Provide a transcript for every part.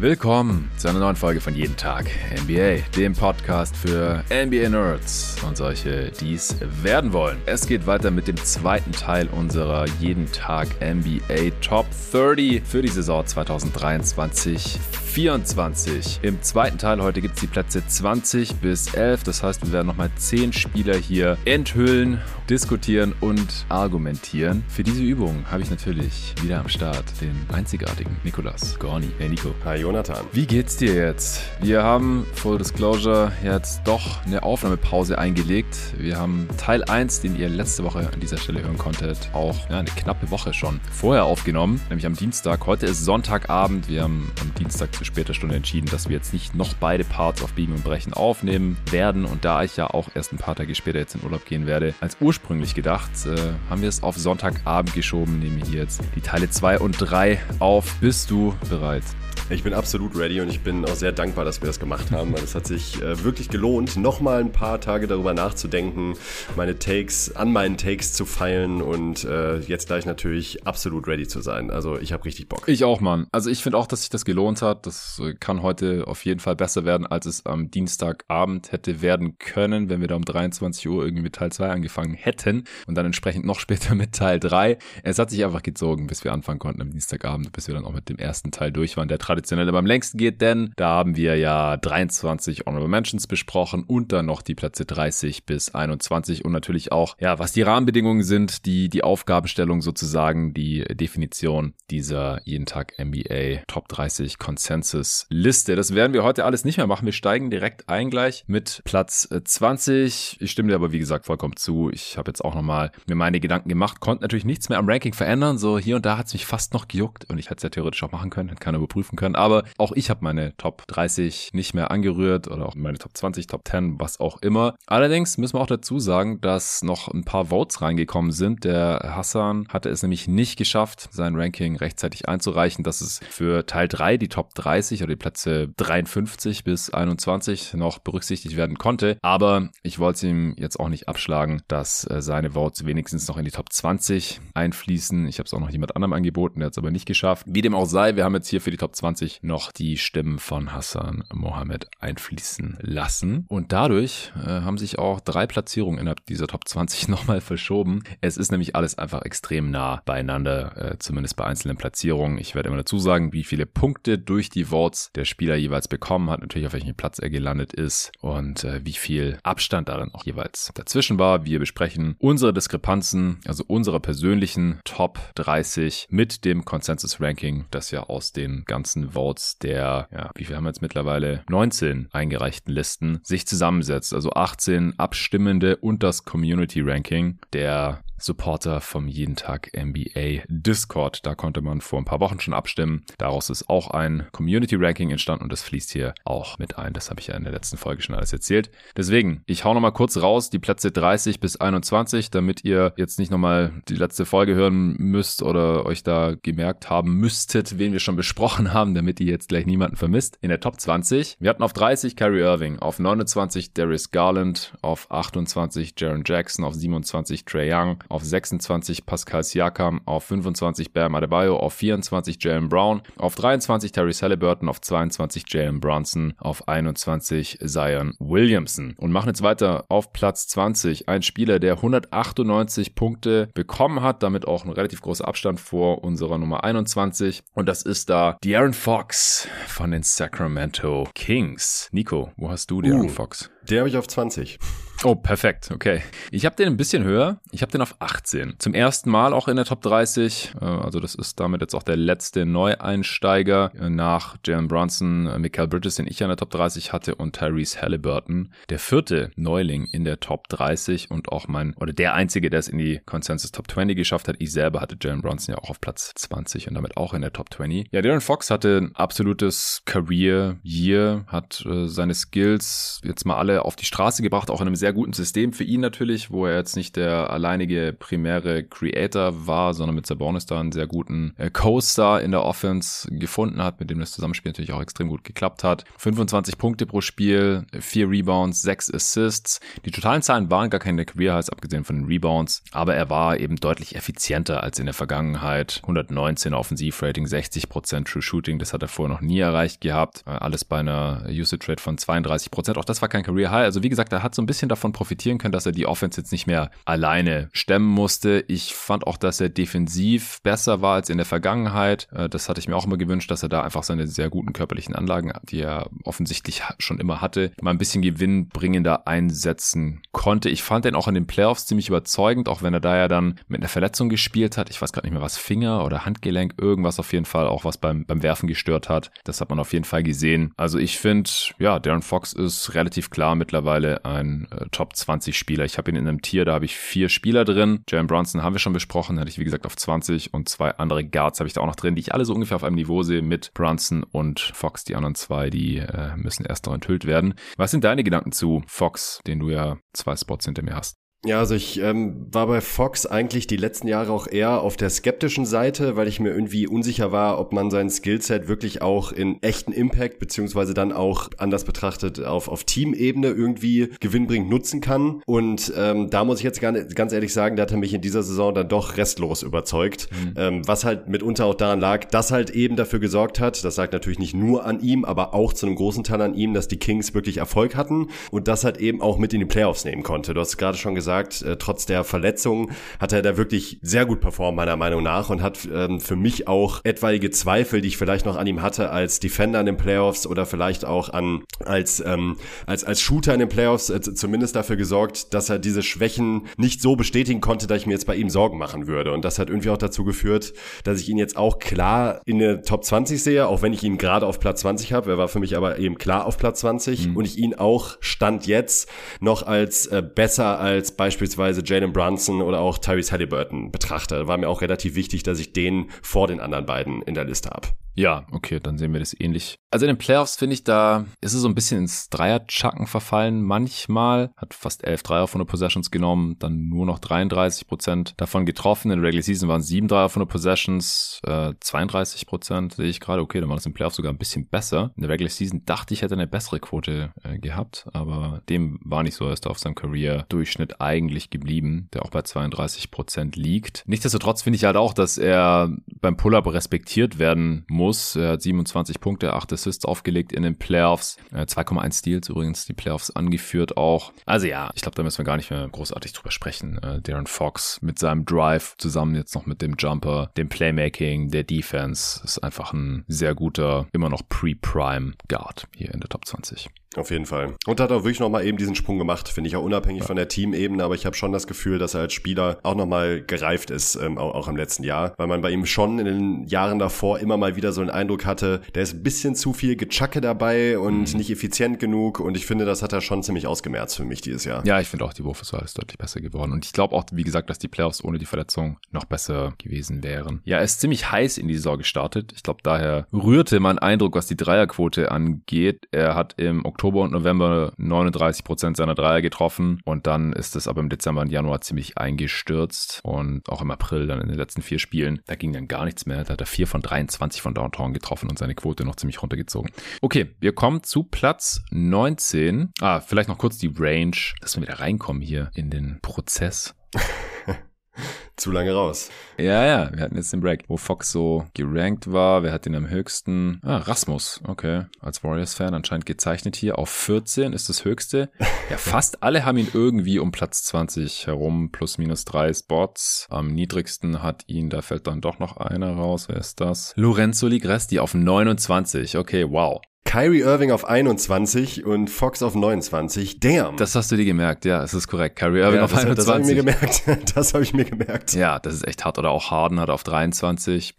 Willkommen zu einer neuen Folge von Jeden Tag NBA, dem Podcast für NBA Nerds und solche, die es werden wollen. Es geht weiter mit dem zweiten Teil unserer Jeden Tag NBA Top 30 für die Saison 2023. 24. Im zweiten Teil heute gibt es die Plätze 20 bis 11. Das heißt, wir werden nochmal 10 Spieler hier enthüllen, diskutieren und argumentieren. Für diese Übung habe ich natürlich wieder am Start den einzigartigen Nikolas Gorni. Hey Nico. Hi Jonathan. Wie geht's dir jetzt? Wir haben, Full Disclosure, jetzt doch eine Aufnahmepause eingelegt. Wir haben Teil 1, den ihr letzte Woche an dieser Stelle hören konntet, auch ja, eine knappe Woche schon vorher aufgenommen, nämlich am Dienstag. Heute ist Sonntagabend. Wir haben am Dienstag zu später Stunde entschieden, dass wir jetzt nicht noch beide Parts auf Biegen und Brechen aufnehmen werden. Und da ich ja auch erst ein paar Tage später jetzt in Urlaub gehen werde, als ursprünglich gedacht, äh, haben wir es auf Sonntagabend geschoben. Nehmen hier jetzt die Teile 2 und 3 auf. Bist du bereit? Ich bin absolut ready und ich bin auch sehr dankbar, dass wir das gemacht haben, es hat sich äh, wirklich gelohnt, nochmal ein paar Tage darüber nachzudenken, meine Takes, an meinen Takes zu feilen und äh, jetzt gleich natürlich absolut ready zu sein. Also ich habe richtig Bock. Ich auch, Mann. Also ich finde auch, dass sich das gelohnt hat. Das äh, kann heute auf jeden Fall besser werden, als es am Dienstagabend hätte werden können, wenn wir da um 23 Uhr irgendwie mit Teil 2 angefangen hätten und dann entsprechend noch später mit Teil 3. Es hat sich einfach gezogen, bis wir anfangen konnten am Dienstagabend, bis wir dann auch mit dem ersten Teil durch waren, der traditionell beim längsten geht, denn da haben wir ja 23 Honorable Mentions besprochen und dann noch die Plätze 30 bis 21 und natürlich auch, ja, was die Rahmenbedingungen sind, die, die Aufgabenstellung sozusagen, die Definition dieser jeden Tag NBA Top 30 Consensus Liste. Das werden wir heute alles nicht mehr machen. Wir steigen direkt ein gleich mit Platz 20. Ich stimme dir aber wie gesagt vollkommen zu. Ich habe jetzt auch nochmal mir meine Gedanken gemacht, konnte natürlich nichts mehr am Ranking verändern. So hier und da hat es mich fast noch gejuckt und ich hätte es ja theoretisch auch machen können, hätte keiner überprüfen können. Aber auch ich habe meine Top 30 nicht mehr angerührt oder auch meine Top 20, Top 10, was auch immer. Allerdings müssen wir auch dazu sagen, dass noch ein paar Votes reingekommen sind. Der Hassan hatte es nämlich nicht geschafft, sein Ranking rechtzeitig einzureichen, dass es für Teil 3 die Top 30 oder die Plätze 53 bis 21 noch berücksichtigt werden konnte. Aber ich wollte es ihm jetzt auch nicht abschlagen, dass äh, seine Votes wenigstens noch in die Top 20 einfließen. Ich habe es auch noch jemand anderem angeboten, der hat es aber nicht geschafft. Wie dem auch sei, wir haben jetzt hier für die Top 20 noch die Stimmen von Hassan Mohammed einfließen lassen. Und dadurch äh, haben sich auch drei Platzierungen innerhalb dieser Top 20 nochmal verschoben. Es ist nämlich alles einfach extrem nah beieinander, äh, zumindest bei einzelnen Platzierungen. Ich werde immer dazu sagen, wie viele Punkte durch die Votes der Spieler jeweils bekommen hat, natürlich auf welchem Platz er gelandet ist und äh, wie viel Abstand darin auch jeweils dazwischen war. Wir besprechen unsere Diskrepanzen, also unsere persönlichen Top 30 mit dem Consensus Ranking, das ja aus den ganzen Votes der, ja, wie viel haben wir jetzt mittlerweile? 19 eingereichten Listen sich zusammensetzt. Also 18 Abstimmende und das Community Ranking der Supporter vom Jeden Tag NBA Discord. Da konnte man vor ein paar Wochen schon abstimmen. Daraus ist auch ein Community Ranking entstanden und das fließt hier auch mit ein. Das habe ich ja in der letzten Folge schon alles erzählt. Deswegen, ich hau nochmal kurz raus die Plätze 30 bis 21, damit ihr jetzt nicht nochmal die letzte Folge hören müsst oder euch da gemerkt haben müsstet, wen wir schon besprochen haben, damit ihr jetzt gleich niemanden vermisst. In der Top 20, wir hatten auf 30 Kyrie Irving, auf 29 Darius Garland, auf 28 Jaron Jackson, auf 27 Trey Young, auf 26 Pascal Siakam, auf 25 Bam Adebayo, auf 24 Jalen Brown, auf 23 Terry Halliburton, auf 22 Jalen Brunson, auf 21 Zion Williamson. Und machen jetzt weiter auf Platz 20. Ein Spieler, der 198 Punkte bekommen hat, damit auch ein relativ großer Abstand vor unserer Nummer 21. Und das ist da De'Aaron Fox von den Sacramento Kings. Nico, wo hast du De'Aaron Uh. Fox? Der habe ich auf 20. Oh, perfekt, okay. Ich habe den ein bisschen höher. Ich habe den auf 18. Zum ersten Mal auch in der Top 30. Äh, also das ist damit jetzt auch der letzte Neueinsteiger nach Jalen Brunson, äh, Michael Bridges, den ich in der Top 30 hatte und Tyrese Halliburton. Der vierte Neuling in der Top 30 und auch mein, oder der einzige, der es in die Consensus Top 20 geschafft hat. Ich selber hatte Jalen Brunson ja auch auf Platz 20 und damit auch in der Top 20. Ja, Darren Fox hatte ein absolutes Career-Year, hat äh, seine Skills jetzt mal alle auf die Straße gebracht, auch in einem sehr guten System für ihn natürlich, wo er jetzt nicht der alleinige primäre Creator war, sondern mit Sabonis da einen sehr guten äh, Co-Star in der Offense gefunden hat, mit dem das Zusammenspiel natürlich auch extrem gut geklappt hat. 25 Punkte pro Spiel, 4 Rebounds, 6 Assists. Die totalen Zahlen waren gar keine Career Highs, abgesehen von den Rebounds, aber er war eben deutlich effizienter als in der Vergangenheit. 119 Offensivrating, 60% True Shooting, das hat er vorher noch nie erreicht gehabt. Äh, alles bei einer Usage Rate von 32%. Auch das war kein Career High. Also wie gesagt, er hat so ein bisschen davon profitieren können, dass er die Offense jetzt nicht mehr alleine stemmen musste. Ich fand auch, dass er defensiv besser war als in der Vergangenheit. Äh, das hatte ich mir auch immer gewünscht, dass er da einfach seine sehr guten körperlichen Anlagen, die er offensichtlich schon immer hatte, mal ein bisschen gewinnbringender einsetzen konnte. Ich fand den auch in den Playoffs ziemlich überzeugend, auch wenn er da ja dann mit einer Verletzung gespielt hat. Ich weiß gerade nicht mehr was, Finger oder Handgelenk, irgendwas auf jeden Fall, auch was beim, beim Werfen gestört hat. Das hat man auf jeden Fall gesehen. Also ich finde, ja, Darren Fox ist relativ klar mittlerweile ein äh, Top 20 Spieler. Ich habe ihn in einem Tier, da habe ich vier Spieler drin. Jalen Bronson haben wir schon besprochen, hatte ich wie gesagt auf 20 und zwei andere Guards habe ich da auch noch drin, die ich alle so ungefähr auf einem Niveau sehe mit Bronson und Fox. Die anderen zwei, die äh, müssen erst noch enthüllt werden. Was sind deine Gedanken zu Fox, den du ja zwei Spots hinter mir hast? Ja, also ich ähm, war bei Fox eigentlich die letzten Jahre auch eher auf der skeptischen Seite, weil ich mir irgendwie unsicher war, ob man sein Skillset wirklich auch in echten Impact beziehungsweise dann auch anders betrachtet auf, auf Teamebene irgendwie gewinnbringend nutzen kann. Und ähm, da muss ich jetzt ganz ehrlich sagen, da hat er mich in dieser Saison dann doch restlos überzeugt, mhm. ähm, was halt mitunter auch daran lag, dass halt eben dafür gesorgt hat, das sagt natürlich nicht nur an ihm, aber auch zu einem großen Teil an ihm, dass die Kings wirklich Erfolg hatten und das halt eben auch mit in die Playoffs nehmen konnte. Du hast gerade schon gesagt, gesagt, äh, trotz der Verletzung hat er da wirklich sehr gut performt, meiner Meinung nach, und hat ähm, für mich auch etwaige Zweifel, die ich vielleicht noch an ihm hatte als Defender in den Playoffs oder vielleicht auch an als, ähm, als, als Shooter in den Playoffs äh, zumindest dafür gesorgt, dass er diese Schwächen nicht so bestätigen konnte, dass ich mir jetzt bei ihm Sorgen machen würde. Und das hat irgendwie auch dazu geführt, dass ich ihn jetzt auch klar in der Top 20 sehe, auch wenn ich ihn gerade auf Platz 20 habe. Er war für mich aber eben klar auf Platz 20 mhm. und ich ihn auch Stand jetzt noch als äh, besser als beispielsweise Jalen Brunson oder auch Tyrese Halliburton betrachte, war mir auch relativ wichtig, dass ich den vor den anderen beiden in der Liste habe. Ja, okay, dann sehen wir das ähnlich. Also in den Playoffs finde ich, da ist es so ein bisschen ins Dreier-Chucken verfallen. Manchmal hat fast elf Dreier von der Possessions genommen, dann nur noch 33 Prozent davon getroffen. In der Regular Season waren sieben Dreier von der Possessions, äh, 32 Prozent sehe ich gerade. Okay, dann war das im Playoffs sogar ein bisschen besser. In der Regular Season dachte ich, hätte eine bessere Quote äh, gehabt, aber dem war nicht so. Er ist auf seinem Career-Durchschnitt eigentlich geblieben, der auch bei 32 Prozent liegt. Nichtsdestotrotz finde ich halt auch, dass er beim Pull-Up respektiert werden muss muss. Er hat 27 Punkte, 8 Assists aufgelegt in den Playoffs. 2,1 Steals übrigens, die Playoffs angeführt auch. Also ja, ich glaube, da müssen wir gar nicht mehr großartig drüber sprechen. Äh, Darren Fox mit seinem Drive zusammen jetzt noch mit dem Jumper, dem Playmaking, der Defense ist einfach ein sehr guter, immer noch Pre-Prime Guard hier in der Top 20. Auf jeden Fall. Und hat auch wirklich nochmal eben diesen Sprung gemacht, finde ich auch unabhängig ja. von der Teamebene, aber ich habe schon das Gefühl, dass er als Spieler auch nochmal gereift ist, ähm, auch, auch im letzten Jahr, weil man bei ihm schon in den Jahren davor immer mal wieder so einen Eindruck hatte, der ist ein bisschen zu viel Gechacke dabei und mhm. nicht effizient genug und ich finde, das hat er schon ziemlich ausgemerzt für mich dieses Jahr. Ja, ich finde auch, die Wurfversuche ist deutlich besser geworden und ich glaube auch, wie gesagt, dass die Playoffs ohne die Verletzung noch besser gewesen wären. Ja, er ist ziemlich heiß in die Saison gestartet. Ich glaube, daher rührte mein Eindruck, was die Dreierquote angeht. Er hat im Oktober Oktober und November 39 Prozent seiner Dreier getroffen und dann ist es aber im Dezember und Januar ziemlich eingestürzt und auch im April dann in den letzten vier Spielen, da ging dann gar nichts mehr. Da hat er vier von 23 von Downtown getroffen und seine Quote noch ziemlich runtergezogen. Okay, wir kommen zu Platz 19. Ah, vielleicht noch kurz die Range, dass wir wieder reinkommen hier in den Prozess. Zu lange raus. Ja, ja, wir hatten jetzt den Break, wo Fox so gerankt war. Wer hat den am höchsten? Ah, Rasmus, okay. Als Warriors-Fan anscheinend gezeichnet hier. Auf 14 ist das höchste. Ja, fast alle haben ihn irgendwie um Platz 20 herum, plus minus drei Spots. Am niedrigsten hat ihn, da fällt dann doch noch einer raus. Wer ist das? Lorenzo Ligresti auf 29. Okay, wow. Kyrie Irving auf 21 und Fox auf 29. Damn. Das hast du dir gemerkt, ja, es ist korrekt. Kyrie Irving ja, auf das, 21. Das habe ich mir gemerkt. Das habe ich mir gemerkt. Ja, das ist echt hart. Oder auch Harden hat auf 23.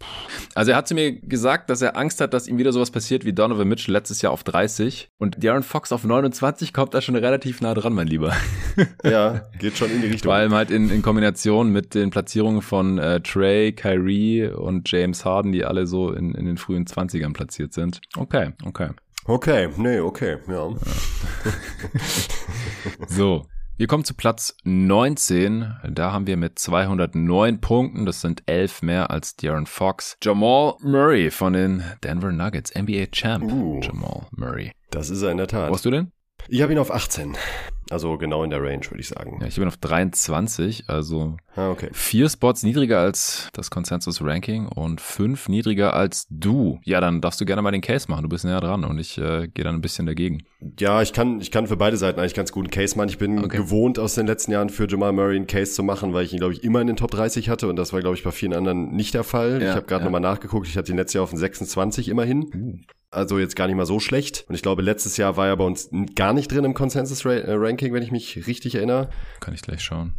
Also er hat zu mir gesagt, dass er Angst hat, dass ihm wieder sowas passiert wie Donovan Mitchell letztes Jahr auf 30. Und Darren Fox auf 29 kommt da schon relativ nah dran, mein Lieber. Ja, geht schon in die Richtung. Vor allem halt in, in Kombination mit den Platzierungen von äh, Trey, Kyrie und James Harden, die alle so in, in den frühen 20ern platziert sind. Okay, okay. Okay, nee, okay, ja. So, wir kommen zu Platz 19. Da haben wir mit 209 Punkten, das sind 11 mehr als De'Aaron Fox. Jamal Murray von den Denver Nuggets, NBA Champ. Uh. Jamal Murray. Das ist er in der Tat. Wo hast du denn? Ich habe ihn auf 18. Also genau in der Range, würde ich sagen. Ja, ich bin auf 23, also Ah, okay. vier Spots niedriger als das Consensus-Ranking und fünf niedriger als du. Ja, dann darfst du gerne mal den Case machen. Du bist näher dran und ich äh, gehe dann ein bisschen dagegen. Ja, ich kann, ich kann für beide Seiten eigentlich ganz gut einen Case machen. Ich bin Okay. gewohnt aus den letzten Jahren für Jamal Murray einen Case zu machen, weil ich ihn, glaube ich, immer in den Top 30 hatte und das war, glaube ich, bei vielen anderen nicht der Fall. Ja, ich habe gerade ja. nochmal nachgeguckt, ich hatte ihn letztes Jahr auf den 26 immerhin. Also jetzt gar nicht mal so schlecht. Und ich glaube, letztes Jahr war er bei uns gar nicht drin im Consensus-Ranking, wenn ich mich richtig erinnere. Kann ich gleich schauen.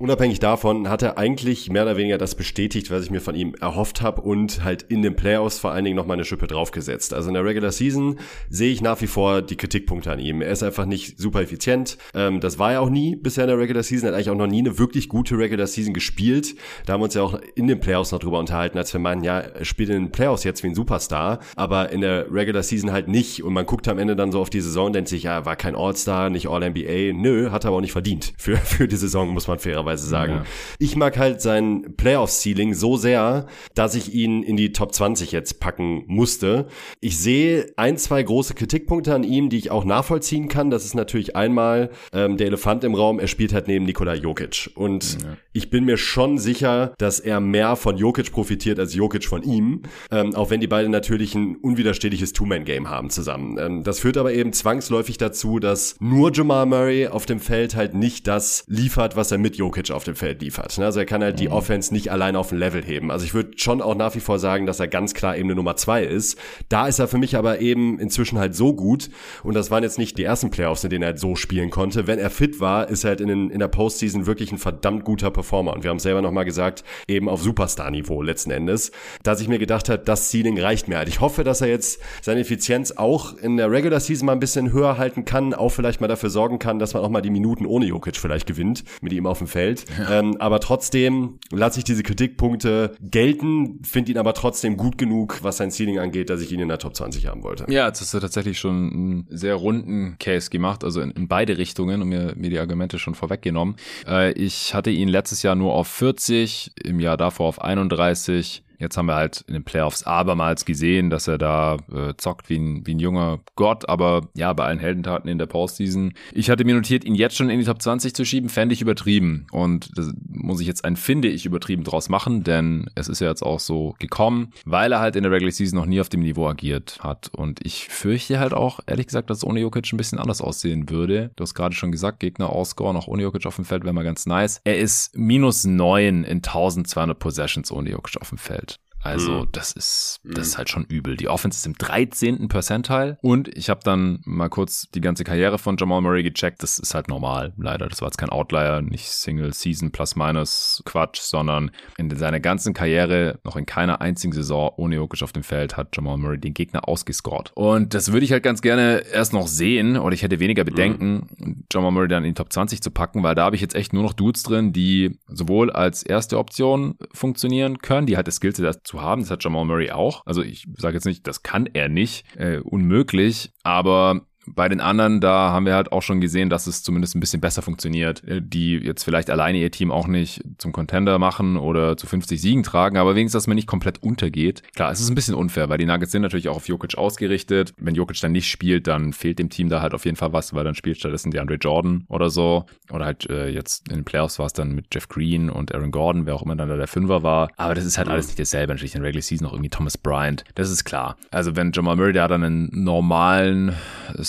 Unabhängig davon hat er eigentlich mehr oder weniger das bestätigt, was ich mir von ihm erhofft habe und halt in den Playoffs vor allen Dingen nochmal eine Schippe draufgesetzt. Also in der Regular Season sehe ich nach wie vor die Kritikpunkte an ihm. Er ist einfach nicht super effizient. Ähm, das war er auch nie bisher in der Regular Season. Er hat eigentlich auch noch nie eine wirklich gute Regular Season gespielt. Da haben wir uns ja auch in den Playoffs noch drüber unterhalten, als wir meinen, ja, er spielt in den Playoffs jetzt wie ein Superstar, aber in der Regular Season halt nicht. Und man guckt am Ende dann so auf die Saison denkt sich, ja, er war kein All-Star, nicht All-NBA. Nö, hat er aber auch nicht verdient für, für die Saison, muss man fairerweise sagen. Ja. Ich mag halt sein Playoff-Ceiling so sehr, dass ich ihn in die Top 20 jetzt packen musste. Ich sehe ein, zwei große Kritikpunkte an ihm, die ich auch nachvollziehen kann. Das ist natürlich einmal ähm, der Elefant im Raum, er spielt halt neben Nikola Jokic. Und ich bin mir schon sicher, dass er mehr von Jokic profitiert als Jokic von ihm. Ähm, auch wenn die beiden natürlich ein unwiderstehliches Two-Man-Game haben zusammen. Ähm, das führt aber eben zwangsläufig dazu, dass nur Jamal Murray auf dem Feld halt nicht das liefert, was er mit Jokic auf dem Feld liefert. ne? Also er kann halt die Offense nicht allein auf ein Level heben. Also ich würde schon auch nach wie vor sagen, dass er ganz klar eben eine Nummer zwei ist. Da ist er für mich aber eben inzwischen halt so gut und das waren jetzt nicht die ersten Playoffs, in denen er halt so spielen konnte. Wenn er fit war, ist er halt in, den, in der Postseason wirklich ein verdammt guter Performer und wir haben selber nochmal gesagt, eben auf Superstar-Niveau letzten Endes, dass ich mir gedacht habe, das Ceiling reicht mir halt. Ich hoffe, dass er jetzt seine Effizienz auch in der Regular Season mal ein bisschen höher halten kann, auch vielleicht mal dafür sorgen kann, dass man auch mal die Minuten ohne Jokic vielleicht gewinnt, mit ihm auf dem Feld. Ähm, aber trotzdem lasse ich diese Kritikpunkte gelten, finde ihn aber trotzdem gut genug, was sein Ceiling angeht, dass ich ihn in der Top 20 haben wollte. Ja, jetzt hast du tatsächlich schon einen sehr runden Case gemacht, also in, in beide Richtungen und mir, mir die Argumente schon vorweggenommen. Äh, ich hatte ihn letztes Jahr nur auf 40, im Jahr davor auf 31. Jetzt haben wir halt in den Playoffs abermals gesehen, dass er da äh, zockt wie ein, wie ein junger Gott, aber ja, bei allen Heldentaten in der Postseason. Ich hatte mir notiert, ihn jetzt schon in die Top 20 zu schieben, fände ich übertrieben. Und das muss ich jetzt ein finde ich übertrieben draus machen, denn es ist ja jetzt auch so gekommen, weil er halt in der Regular Season noch nie auf dem Niveau agiert hat. Und ich fürchte halt auch, ehrlich gesagt, dass es ohne Jokic ein bisschen anders aussehen würde. Du hast gerade schon gesagt, Gegner ausscoren, auch ohne Jokic auf dem Feld wäre mal ganz nice. Er ist minus neun in 1200 Possessions ohne Jokic auf dem Feld. Also Mhm. das ist das ist halt schon übel. Die Offense ist im 13. Percentile und ich habe dann mal kurz die ganze Karriere von Jamal Murray gecheckt. Das ist halt normal, leider. Das war jetzt kein Outlier, nicht Single Season plus minus Quatsch, sondern in seiner ganzen Karriere noch in keiner einzigen Saison ohne Jokic auf dem Feld hat Jamal Murray den Gegner ausgescored. Und das würde ich halt ganz gerne erst noch sehen oder ich hätte weniger Bedenken, Jamal Murray dann in die Top 20 zu packen, weil da habe ich jetzt echt nur noch Dudes drin, die sowohl als erste Option funktionieren können, die halt das Skillset dazu haben. Das hat Jamal Murray auch. Also ich sage jetzt nicht, das kann er nicht, äh, unmöglich, aber bei den anderen, da haben wir halt auch schon gesehen, dass es zumindest ein bisschen besser funktioniert, äh, die jetzt vielleicht alleine ihr Team auch nicht zum Contender machen oder zu 50 Siegen tragen, aber wenigstens, dass man nicht komplett untergeht. Klar, es ist ein bisschen unfair, weil die Nuggets sind natürlich auch auf Jokic ausgerichtet. Wenn Jokic dann nicht spielt, dann fehlt dem Team da halt auf jeden Fall was, weil dann spielt stattdessen DeAndre Jordan oder so. Oder halt äh, jetzt in den Playoffs war es dann mit Jeff Green und Aaron Gordon, wer auch immer dann da der Fünfer war. Aber das ist halt alles nicht dasselbe. Natürlich in Regular Season noch irgendwie Thomas Bryant. Das ist klar. Also wenn Jamal Murray da dann einen normalen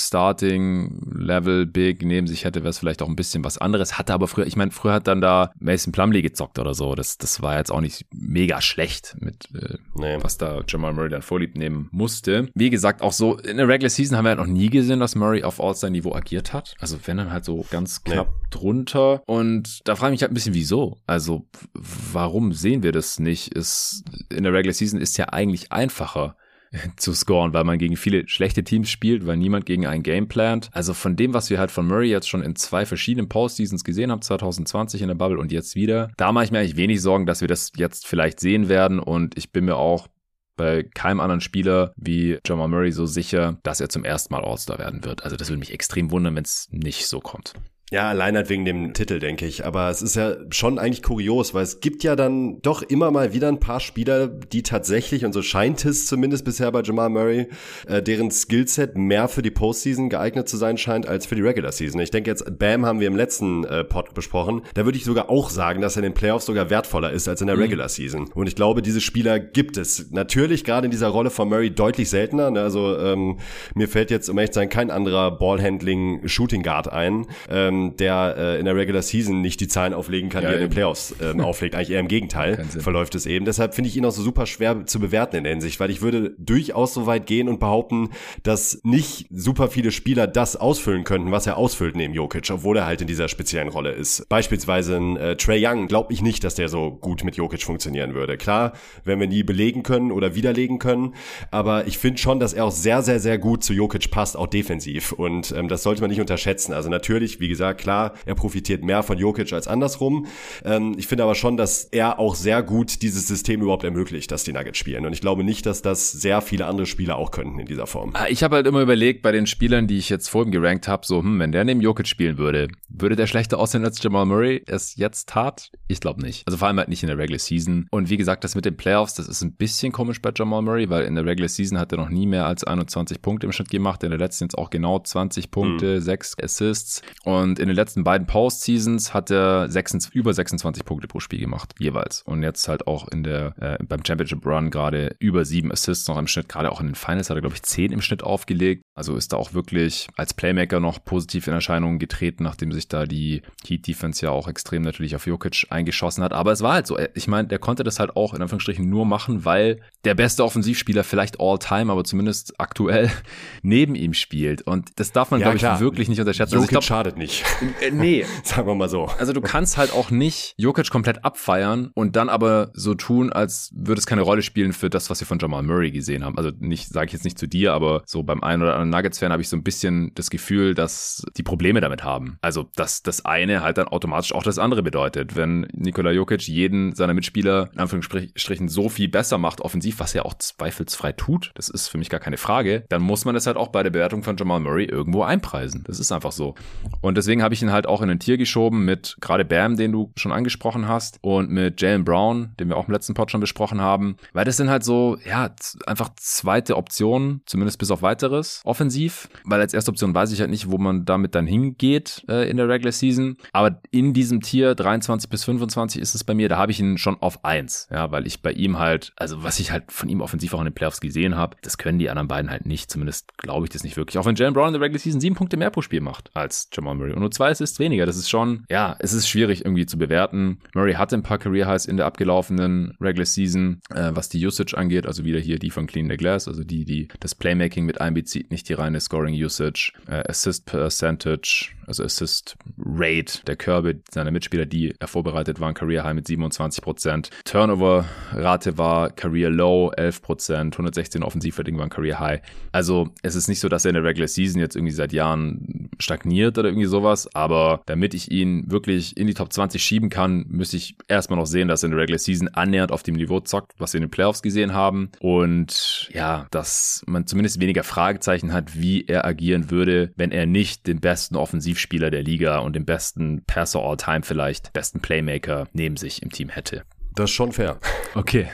Starting Level Big neben sich hätte, wäre es vielleicht auch ein bisschen was anderes. Hatte aber früher, ich meine, früher hat dann da Mason Plumley gezockt oder so. Das, das war jetzt auch nicht mega schlecht mit, äh, nee. was da Jamal Murray dann vorlieb nehmen musste. Wie gesagt, auch so in der Regular Season haben wir halt noch nie gesehen, dass Murray auf All-Star-Niveau agiert hat. Also wenn dann halt so ganz knapp nee. drunter. Und da frage ich mich halt ein bisschen, wieso? Also warum sehen wir das nicht? Ist, in der Regular Season ist ja eigentlich einfacher zu scoren, weil man gegen viele schlechte Teams spielt, weil niemand gegen ein Game plant. Also von dem, was wir halt von Murray jetzt schon in zwei verschiedenen Postseasons gesehen haben, 2020 in der Bubble und jetzt wieder, da mache ich mir eigentlich wenig Sorgen, dass wir das jetzt vielleicht sehen werden und ich bin mir auch bei keinem anderen Spieler wie Jamal Murray so sicher, dass er zum ersten Mal All-Star werden wird. Also das würde mich extrem wundern, wenn es nicht so kommt. Ja, allein halt wegen dem Titel, denke ich. Aber es ist ja schon eigentlich kurios, weil es gibt ja dann doch immer mal wieder ein paar Spieler, die tatsächlich, und so scheint es zumindest bisher bei Jamal Murray, äh, deren Skillset mehr für die Postseason geeignet zu sein scheint als für die Regular Season. Ich denke jetzt, Bam haben wir im letzten äh, Pod besprochen. Da würde ich sogar auch sagen, dass er in den Playoffs sogar wertvoller ist als in der mhm. Regular Season. Und ich glaube, diese Spieler gibt es. Natürlich gerade in dieser Rolle von Murray deutlich seltener. Ne? Also ähm, mir fällt jetzt, um ehrlich zu sein, kein anderer Ballhandling-Shooting Guard ein. Ähm, der äh, in der Regular Season nicht die Zahlen auflegen kann, ja, die er in den Playoffs ähm, auflegt. Eigentlich eher im Gegenteil verläuft es eben. Deshalb finde ich ihn auch so super schwer zu bewerten in der Hinsicht, weil ich würde durchaus so weit gehen und behaupten, dass nicht super viele Spieler das ausfüllen könnten, was er ausfüllt neben Jokic, obwohl er halt in dieser speziellen Rolle ist. Beispielsweise ein äh, Trey Young glaube ich nicht, dass der so gut mit Jokic funktionieren würde. Klar, wenn wir nie belegen können oder widerlegen können, aber ich finde schon, dass er auch sehr, sehr, sehr gut zu Jokic passt, auch defensiv. Und ähm, das sollte man nicht unterschätzen. Also natürlich, wie gesagt, klar, er profitiert mehr von Jokic als andersrum. Ähm, ich finde aber schon, dass er auch sehr gut dieses System überhaupt ermöglicht, dass die Nuggets spielen. Und ich glaube nicht, dass das sehr viele andere Spieler auch könnten in dieser Form. Ah, ich habe halt immer überlegt, bei den Spielern, die ich jetzt vorhin gerankt habe, so, hm, wenn der neben Jokic spielen würde, würde der schlechter aussehen als Jamal Murray es jetzt tat? Ich glaube nicht. Also vor allem halt nicht in der Regular Season. Und wie gesagt, das mit den Playoffs, das ist ein bisschen komisch bei Jamal Murray, weil in der Regular Season hat er noch nie mehr als 21 Punkte im Schnitt gemacht. In der letzten jetzt auch genau 20 Punkte, mhm. 6 Assists. Und in den letzten beiden Postseasons hat er 26, über 26 Punkte pro Spiel gemacht, jeweils. Und jetzt halt auch in der, äh, beim Championship Run gerade über sieben Assists noch im Schnitt. Gerade auch in den Finals hat er, glaube ich, zehn im Schnitt aufgelegt. Also ist da auch wirklich als Playmaker noch positiv in Erscheinung getreten, nachdem sich da die Heat Defense ja auch extrem natürlich auf Jokic eingeschossen hat. Aber es war halt so. Ich meine, der konnte das halt auch in Anführungsstrichen nur machen, weil der beste Offensivspieler vielleicht all time, aber zumindest aktuell neben ihm spielt. Und das darf man, ja, glaube ich, wirklich nicht unterschätzen. Jokic also glaub, schadet nicht. Äh, nee. Sagen wir mal so. Also du kannst halt auch nicht Jokic komplett abfeiern und dann aber so tun, als würde es keine Rolle spielen für das, was wir von Jamal Murray gesehen haben. Also nicht, sage ich jetzt nicht zu dir, aber so beim einen oder anderen Nuggets-Fan habe ich so ein bisschen das Gefühl, dass die Probleme damit haben. Also, dass das eine halt dann automatisch auch das andere bedeutet. Wenn Nikola Jokic jeden seiner Mitspieler in Anführungsstrichen so viel besser macht offensiv, was er auch zweifelsfrei tut, das ist für mich gar keine Frage, dann muss man das halt auch bei der Bewertung von Jamal Murray irgendwo einpreisen. Das ist einfach so. Und deswegen habe ich ihn halt auch in ein Tier geschoben mit gerade Bam, den du schon angesprochen hast, und mit Jalen Brown, den wir auch im letzten Pod schon besprochen haben, weil das sind halt so, ja, einfach zweite Optionen, zumindest bis auf weiteres, offensiv, weil als erste Option weiß ich halt nicht, wo man damit dann hingeht äh, in der Regular Season, aber in diesem Tier 23 bis 25 ist es bei mir, da habe ich ihn schon auf 1, ja, weil ich bei ihm halt, also was ich halt von ihm offensiv auch in den Playoffs gesehen habe, das können die anderen beiden halt nicht, zumindest glaube ich das nicht wirklich, auch wenn Jalen Brown in der Regular Season sieben Punkte mehr pro Spiel macht als Jamal Murray und nur zwei Assists weniger, das ist schon, ja, es ist schwierig irgendwie zu bewerten. Murray hatte ein paar Career Highs in der abgelaufenen Regular Season, äh, was die Usage angeht, also wieder hier die von Clean the Glass, also die, die das Playmaking mit einbezieht, nicht die reine Scoring Usage, äh, Assist Percentage, also Assist Rate der Körbe seiner Mitspieler, die er vorbereitet waren, Career High mit 27% Turnover Rate war Career Low 11% 116 Offensivrating waren Career High. Also es ist nicht so, dass er in der Regular Season jetzt irgendwie seit Jahren stagniert oder irgendwie sowas, aber damit ich ihn wirklich in die Top 20 schieben kann, müsste ich erstmal noch sehen, dass er in der Regular Season annähernd auf dem Niveau zockt, was wir in den Playoffs gesehen haben. Und ja, dass man zumindest weniger Fragezeichen hat, wie er agieren würde, wenn er nicht den besten Offensivspieler der Liga und den besten Passer all time vielleicht, besten Playmaker neben sich im Team hätte. Das ist schon fair. Okay,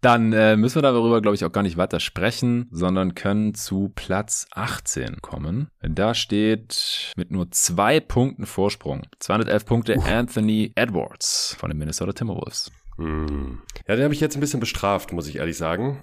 dann äh, müssen wir darüber, glaube ich, auch gar nicht weiter sprechen, sondern können zu Platz 18 kommen. Da steht mit nur zwei Punkten Vorsprung, 211 Punkte, uh. Anthony Edwards von den Minnesota Timberwolves. Mm. Ja, den habe ich jetzt ein bisschen bestraft, muss ich ehrlich sagen.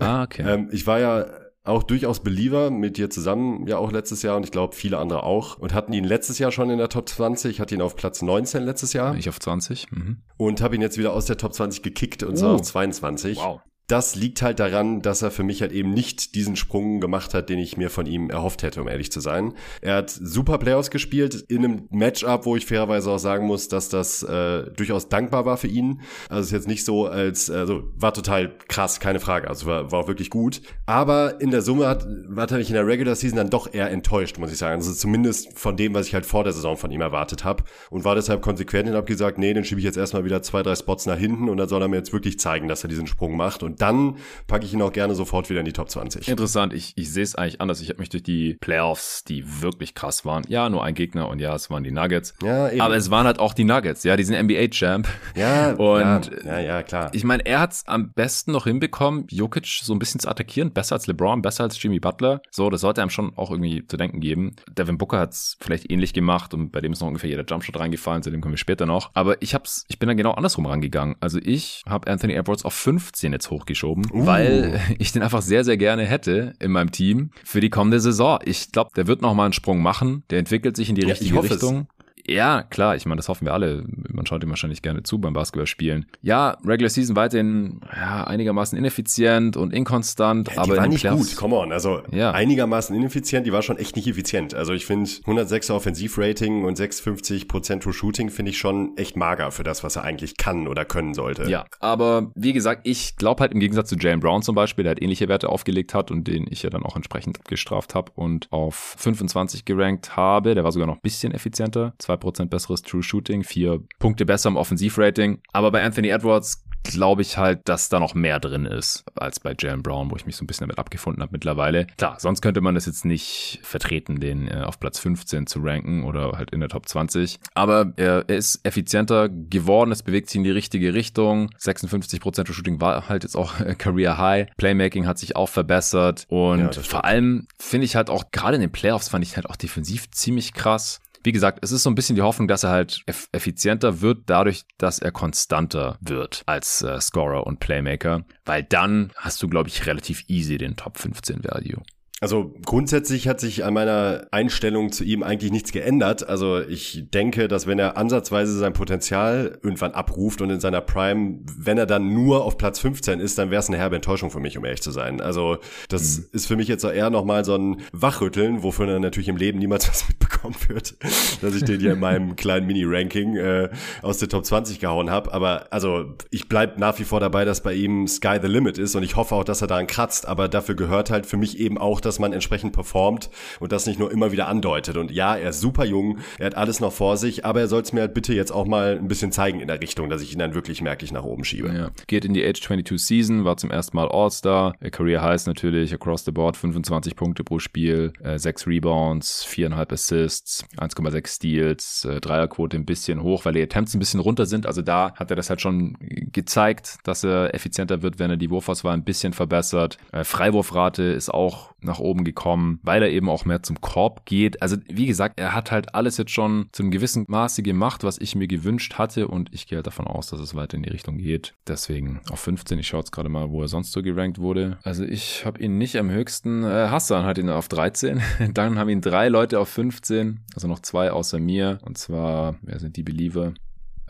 Ah, okay. ähm, ich war ja auch durchaus Believer mit dir zusammen, ja auch letztes Jahr und ich glaube viele andere auch und hatten ihn letztes Jahr schon in der Top 20, hatte ihn auf Platz 19 letztes Jahr. Ich auf 20. Mhm. Und habe ihn jetzt wieder aus der Top 20 gekickt und zwar Uh. auf 22. Wow. Das liegt halt daran, dass er für mich halt eben nicht diesen Sprung gemacht hat, den ich mir von ihm erhofft hätte, um ehrlich zu sein. Er hat super Playoffs gespielt in einem Matchup, wo ich fairerweise auch sagen muss, dass das äh, durchaus dankbar war für ihn. Also ist jetzt nicht so als, also war total krass, keine Frage. Also war, war auch wirklich gut. Aber in der Summe hat, war er mich in der Regular Season dann doch eher enttäuscht, muss ich sagen. Also zumindest von dem, was ich halt vor der Saison von ihm erwartet habe. Und war deshalb konsequent und habe gesagt, nee, den schiebe ich jetzt erstmal wieder zwei, drei Spots nach hinten und dann soll er mir jetzt wirklich zeigen, dass er diesen Sprung macht. Und dann packe ich ihn auch gerne sofort wieder in die Top 20. Interessant, ich, ich sehe es eigentlich anders. Ich habe mich durch die Playoffs, die wirklich krass waren, ja, nur ein Gegner und ja, es waren die Nuggets. Ja, eben. Aber es waren halt auch die Nuggets, ja, die sind NBA-Champ. Ja, Und ja, ja, ja, klar. Ich meine, er hat es am besten noch hinbekommen, Jokic so ein bisschen zu attackieren. Besser als LeBron, besser als Jimmy Butler. So, das sollte einem schon auch irgendwie zu denken geben. Devin Booker hat es vielleicht ähnlich gemacht und bei dem ist noch ungefähr jeder Jumpshot reingefallen, zu dem kommen wir später noch. Aber ich hab's, ich bin da genau andersrum rangegangen. Also ich habe Anthony Edwards auf 15 jetzt hochgeschoben, Uh. weil ich den einfach sehr, sehr gerne hätte in meinem Team für die kommende Saison. Ich glaube, der wird noch mal einen Sprung machen. Der entwickelt sich in die Ja, ich richtige hoffe es. Ja, klar, ich meine, das hoffen wir alle. Man schaut ihm wahrscheinlich gerne zu beim Basketballspielen. Ja, Regular Season weiterhin ja, einigermaßen ineffizient und inkonstant, Die aber war nicht Playoffs, gut, come on. Also Ja. einigermaßen ineffizient, die war schon echt nicht effizient. Also ich finde 106er Offensivrating und 56% True Shooting finde ich schon echt mager für das, was er eigentlich kann oder können sollte. Ja, aber wie gesagt, ich glaube halt im Gegensatz zu Jalen Brown zum Beispiel, der halt ähnliche Werte aufgelegt hat und den ich ja dann auch entsprechend abgestraft habe und auf 25 gerankt habe. Der war sogar noch ein bisschen effizienter, 2% besseres True Shooting, vier Punkte besser im Offensivrating. Aber bei Anthony Edwards glaube ich halt, dass da noch mehr drin ist als bei Jalen Brown, wo ich mich so ein bisschen damit abgefunden habe mittlerweile. Klar, sonst könnte man das jetzt nicht vertreten, den äh, auf Platz 15 zu ranken oder halt in der Top 20. Aber er, er ist effizienter geworden, es bewegt sich in die richtige Richtung. 56% True Shooting war halt jetzt auch äh, Career High. Playmaking hat sich auch verbessert und Ja, vor allem finde ich halt auch, gerade in den Playoffs fand ich halt auch defensiv ziemlich krass. Wie gesagt, es ist so ein bisschen die Hoffnung, dass er halt eff effizienter wird, dadurch, dass er konstanter wird als äh, Scorer und Playmaker, weil dann hast du, glaube ich, relativ easy den Top 15 Value. Also grundsätzlich hat sich an meiner Einstellung zu ihm eigentlich nichts geändert. Also ich denke, dass wenn er ansatzweise sein Potenzial irgendwann abruft und in seiner Prime, wenn er dann nur auf Platz 15 ist, dann wäre es eine herbe Enttäuschung für mich, um ehrlich zu sein. Also das ist für mich jetzt eher nochmal so ein Wachrütteln, wofür er natürlich im Leben niemals was mitbekommen wird, dass ich den hier in meinem kleinen Mini-Ranking äh, aus der Top 20 gehauen habe. Aber also ich bleib nach wie vor dabei, dass bei ihm Sky the Limit ist und ich hoffe auch, dass er daran kratzt. Aber dafür gehört halt für mich eben auch, dass man entsprechend performt und das nicht nur immer wieder andeutet. Und ja, er ist super jung, er hat alles noch vor sich, aber er soll es mir halt bitte jetzt auch mal ein bisschen zeigen in der Richtung, dass ich ihn dann wirklich merklich nach oben schiebe. Ja. Geht in die Age 22 Season, war zum ersten Mal All-Star. Äh, Career Highs natürlich, across the board, 25 Punkte pro Spiel, äh, 6 Rebounds, 4,5 Assists, 1,6 Steals, äh, Dreierquote ein bisschen hoch, weil die Attempts ein bisschen runter sind. Also da hat er das halt schon gezeigt, dass er effizienter wird, wenn er die Wurfauswahl ein bisschen verbessert. Äh, Freiwurfrate ist auch nach oben gekommen, weil er eben auch mehr zum Korb geht. Also wie gesagt, er hat halt alles jetzt schon zu einem gewissen Maße gemacht, was ich mir gewünscht hatte und ich gehe halt davon aus, dass es weiter in die Richtung geht. Deswegen auf 15, ich schaue jetzt gerade mal, wo er sonst so gerankt wurde. Also ich habe ihn nicht am höchsten, äh, Hassan hat ihn auf 13, dann haben ihn drei Leute auf 15, also noch zwei außer mir und zwar, wer sind die Believer?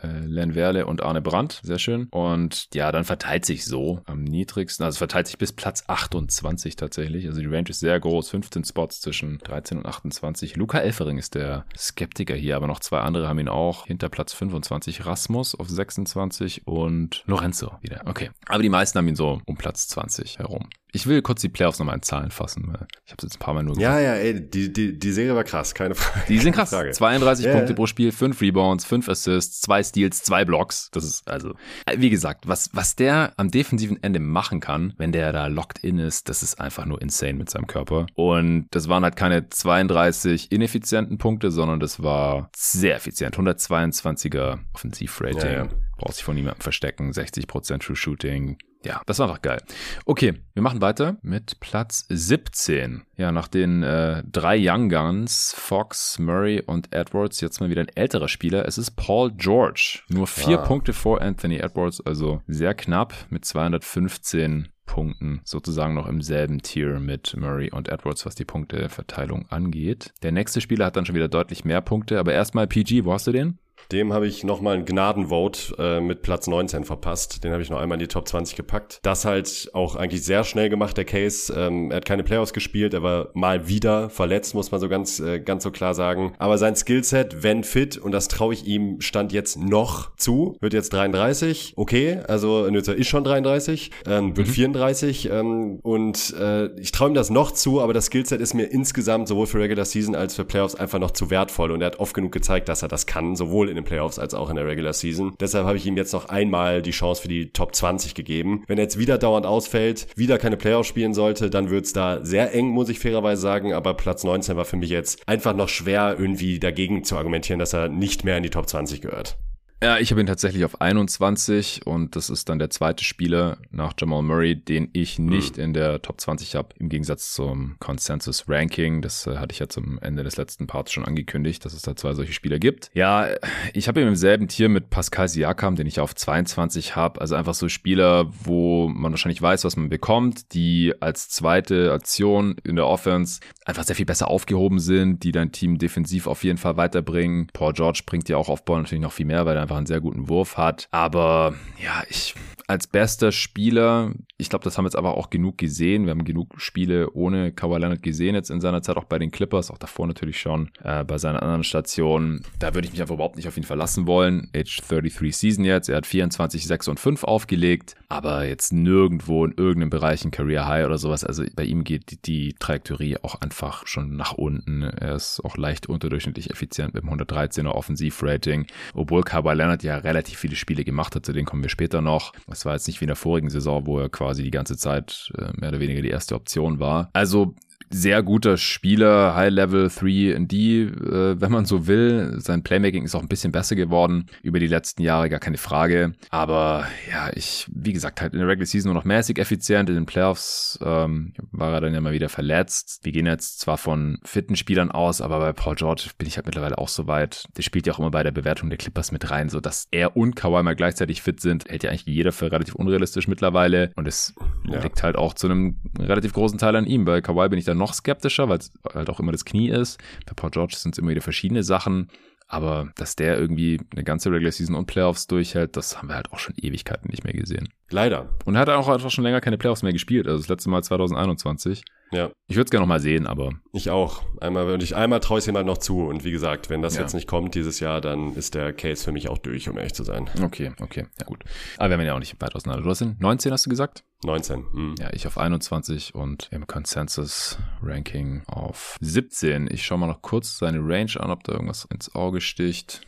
Äh, Len Werle und Arne Brandt. Sehr schön. Und ja, dann verteilt sich so am niedrigsten. Also verteilt sich bis Platz 28 tatsächlich. Also die Range ist sehr groß. 15 Spots zwischen 13 und 28. Luca Elfering ist der Skeptiker hier, aber noch zwei andere haben ihn auch. Hinter Platz 25 Rasmus auf 26 und Lorenzo wieder. Okay. Aber die meisten haben ihn so um Platz 20 herum. Ich will kurz die Playoffs nochmal in Zahlen fassen. weil Ich habe es jetzt ein paar Mal nur Ja, ja, ey, die, die, die Serie war krass, keine Frage. die sind krass. Frage. 32 Ja, Punkte pro Spiel, 5 Rebounds, 5 Assists, 2 Steals, 2 Blocks. Das ist also, äh, wie gesagt, was, was der am defensiven Ende machen kann, wenn der da locked in ist, das ist einfach nur insane mit seinem Körper. Und das waren halt keine 32 ineffizienten Punkte, sondern das war sehr effizient. 122er Offensivrating. Ja, ja. Braucht sich von niemandem verstecken. 60% True Shooting. Ja, das war einfach geil. Okay, wir machen weiter mit Platz 17. Ja, nach den äh, drei Young Guns, Fox, Murray und Edwards, jetzt mal wieder ein älterer Spieler. Es ist Paul George. Nur vier Ah. Punkte vor Anthony Edwards, also sehr knapp mit 215 Punkten sozusagen noch im selben Tier mit Murray und Edwards, was die Punkteverteilung angeht. Der nächste Spieler hat dann schon wieder deutlich mehr Punkte, aber erstmal PG, wo hast du den? Dem habe ich nochmal ein Gnadenvote äh, mit Platz 19 verpasst. Den habe ich noch einmal in die Top 20 gepackt. Das halt auch eigentlich sehr schnell gemacht, der Case. Ähm, er hat keine Playoffs gespielt, er war mal wieder verletzt, muss man so ganz, äh, ganz so klar sagen. Aber sein Skillset, wenn fit, und das traue ich ihm, stand jetzt noch zu, wird jetzt 33. Okay, also Nützer ist schon 33, ähm, wird mhm. 34. Ähm, und äh, ich traue ihm das noch zu, aber das Skillset ist mir insgesamt sowohl für Regular Season als für Playoffs einfach noch zu wertvoll. Und er hat oft genug gezeigt, dass er das kann, sowohl in den Playoffs als auch in der Regular Season. Deshalb habe ich ihm jetzt noch einmal die Chance für die Top 20 gegeben. Wenn er jetzt wieder dauernd ausfällt, wieder keine Playoffs spielen sollte, dann wird es da sehr eng, muss ich fairerweise sagen. Aber Platz 19 war für mich jetzt einfach noch schwer, irgendwie dagegen zu argumentieren, dass er nicht mehr in die Top 20 gehört. Ja, ich habe ihn tatsächlich auf 21 und das ist dann der zweite Spieler nach Jamal Murray, den ich nicht mhm. in der Top 20 habe, im Gegensatz zum Consensus Ranking. Das äh, hatte ich ja zum Ende des letzten Parts schon angekündigt, dass es da zwei solche Spieler gibt. Ja, ich habe ihn im selben Tier mit Pascal Siakam, den ich auf 22 habe. Also einfach so Spieler, wo man wahrscheinlich weiß, was man bekommt, die als zweite Aktion in der Offense einfach sehr viel besser aufgehoben sind, die dein Team defensiv auf jeden Fall weiterbringen. Paul George bringt ja auch auf Ball natürlich noch viel mehr, weil er einfach einfach einen sehr guten Wurf hat. Aber ja, ich als bester Spieler, ich glaube, das haben wir jetzt aber auch genug gesehen. Wir haben genug Spiele ohne Kawhi Leonard gesehen jetzt in seiner Zeit, auch bei den Clippers, auch davor natürlich schon, äh, bei seinen anderen Stationen. Da würde ich mich einfach überhaupt nicht auf ihn verlassen wollen. Age 33 Season jetzt, er hat 24, 6 und 5 aufgelegt, aber jetzt nirgendwo in irgendeinem Bereich ein Career High oder sowas. Also bei ihm geht die, die Trajektorie auch einfach schon nach unten. Er ist auch leicht unterdurchschnittlich effizient mit dem 113er Offensivrating, obwohl Kawhi Leonard ja relativ viele Spiele gemacht hat, zu denen kommen wir später noch. Es war jetzt nicht wie in der vorigen Saison, wo er quasi die ganze Zeit äh, mehr oder weniger die erste Option war. Also sehr guter Spieler, High-Level 3D, äh, wenn man so will. Sein Playmaking ist auch ein bisschen besser geworden über die letzten Jahre, gar keine Frage. Aber ja, ich, wie gesagt, halt in der Regular Season nur noch mäßig effizient. In den Playoffs ähm, war er dann ja mal wieder verletzt. Wir gehen jetzt zwar von fitten Spielern aus, aber bei Paul George bin ich halt mittlerweile auch so weit. Der spielt ja auch immer bei der Bewertung der Clippers mit rein, so dass er und Kawhi mal gleichzeitig fit sind. Hält ja eigentlich jeder für relativ unrealistisch mittlerweile. Und es ja. liegt halt auch zu einem relativ großen Teil an ihm. Bei Kawhi bin ich dann noch skeptischer, weil es halt auch immer das Knie ist. Bei Paul George sind es immer wieder verschiedene Sachen. Aber dass der irgendwie eine ganze Regular Season und Playoffs durchhält, das haben wir halt auch schon Ewigkeiten nicht mehr gesehen. Leider. Und er hat auch einfach schon länger keine Playoffs mehr gespielt. Also das letzte Mal 2021. Ja. Ich würde es gerne noch mal sehen, aber. Ich auch. Einmal, und ich einmal traue ich ihm halt noch zu. Und wie gesagt, wenn das ja. jetzt nicht kommt dieses Jahr, dann ist der Case für mich auch durch, um ehrlich zu sein. Okay, okay. Ja, gut. Aber wir haben ja auch nicht weit auseinander. Du hast ihn 19, hast du gesagt? 19. Hm. Ja, ich auf 21 und im Consensus Ranking auf 17. Ich schaue mal noch kurz seine Range an, ob da irgendwas ins Auge sticht.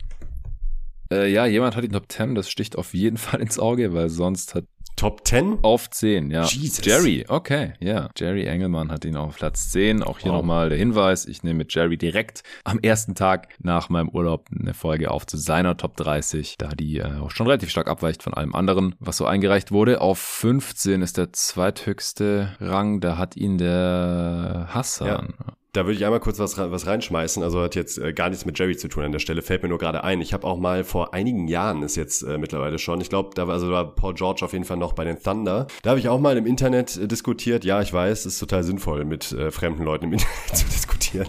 Äh, ja, jemand hat die Top 10, das sticht auf jeden Fall ins Auge, weil sonst hat Top 10? Auf 10, ja. Jesus. Jerry, okay, ja. Jerry Engelmann hat ihn auf Platz 10. Auch hier wow. nochmal der Hinweis, ich nehme mit Jerry direkt am ersten Tag nach meinem Urlaub eine Folge auf zu seiner Top 30, da die äh, auch schon relativ stark abweicht von allem anderen, was so eingereicht wurde. Auf 15 ist der zweithöchste Rang, da hat ihn der Hassan. Ja. Da würde ich einmal kurz was, was reinschmeißen. Also hat jetzt äh, gar nichts mit Jerry zu tun an der Stelle. Fällt mir nur gerade ein. Ich habe auch mal vor einigen Jahren, ist jetzt äh, mittlerweile schon, ich glaube, da war, also da war Paul George auf jeden Fall noch bei den Thunder. Da habe ich auch mal im Internet äh, diskutiert. Ja, ich weiß, ist total sinnvoll, mit äh, fremden Leuten im Internet zu diskutieren.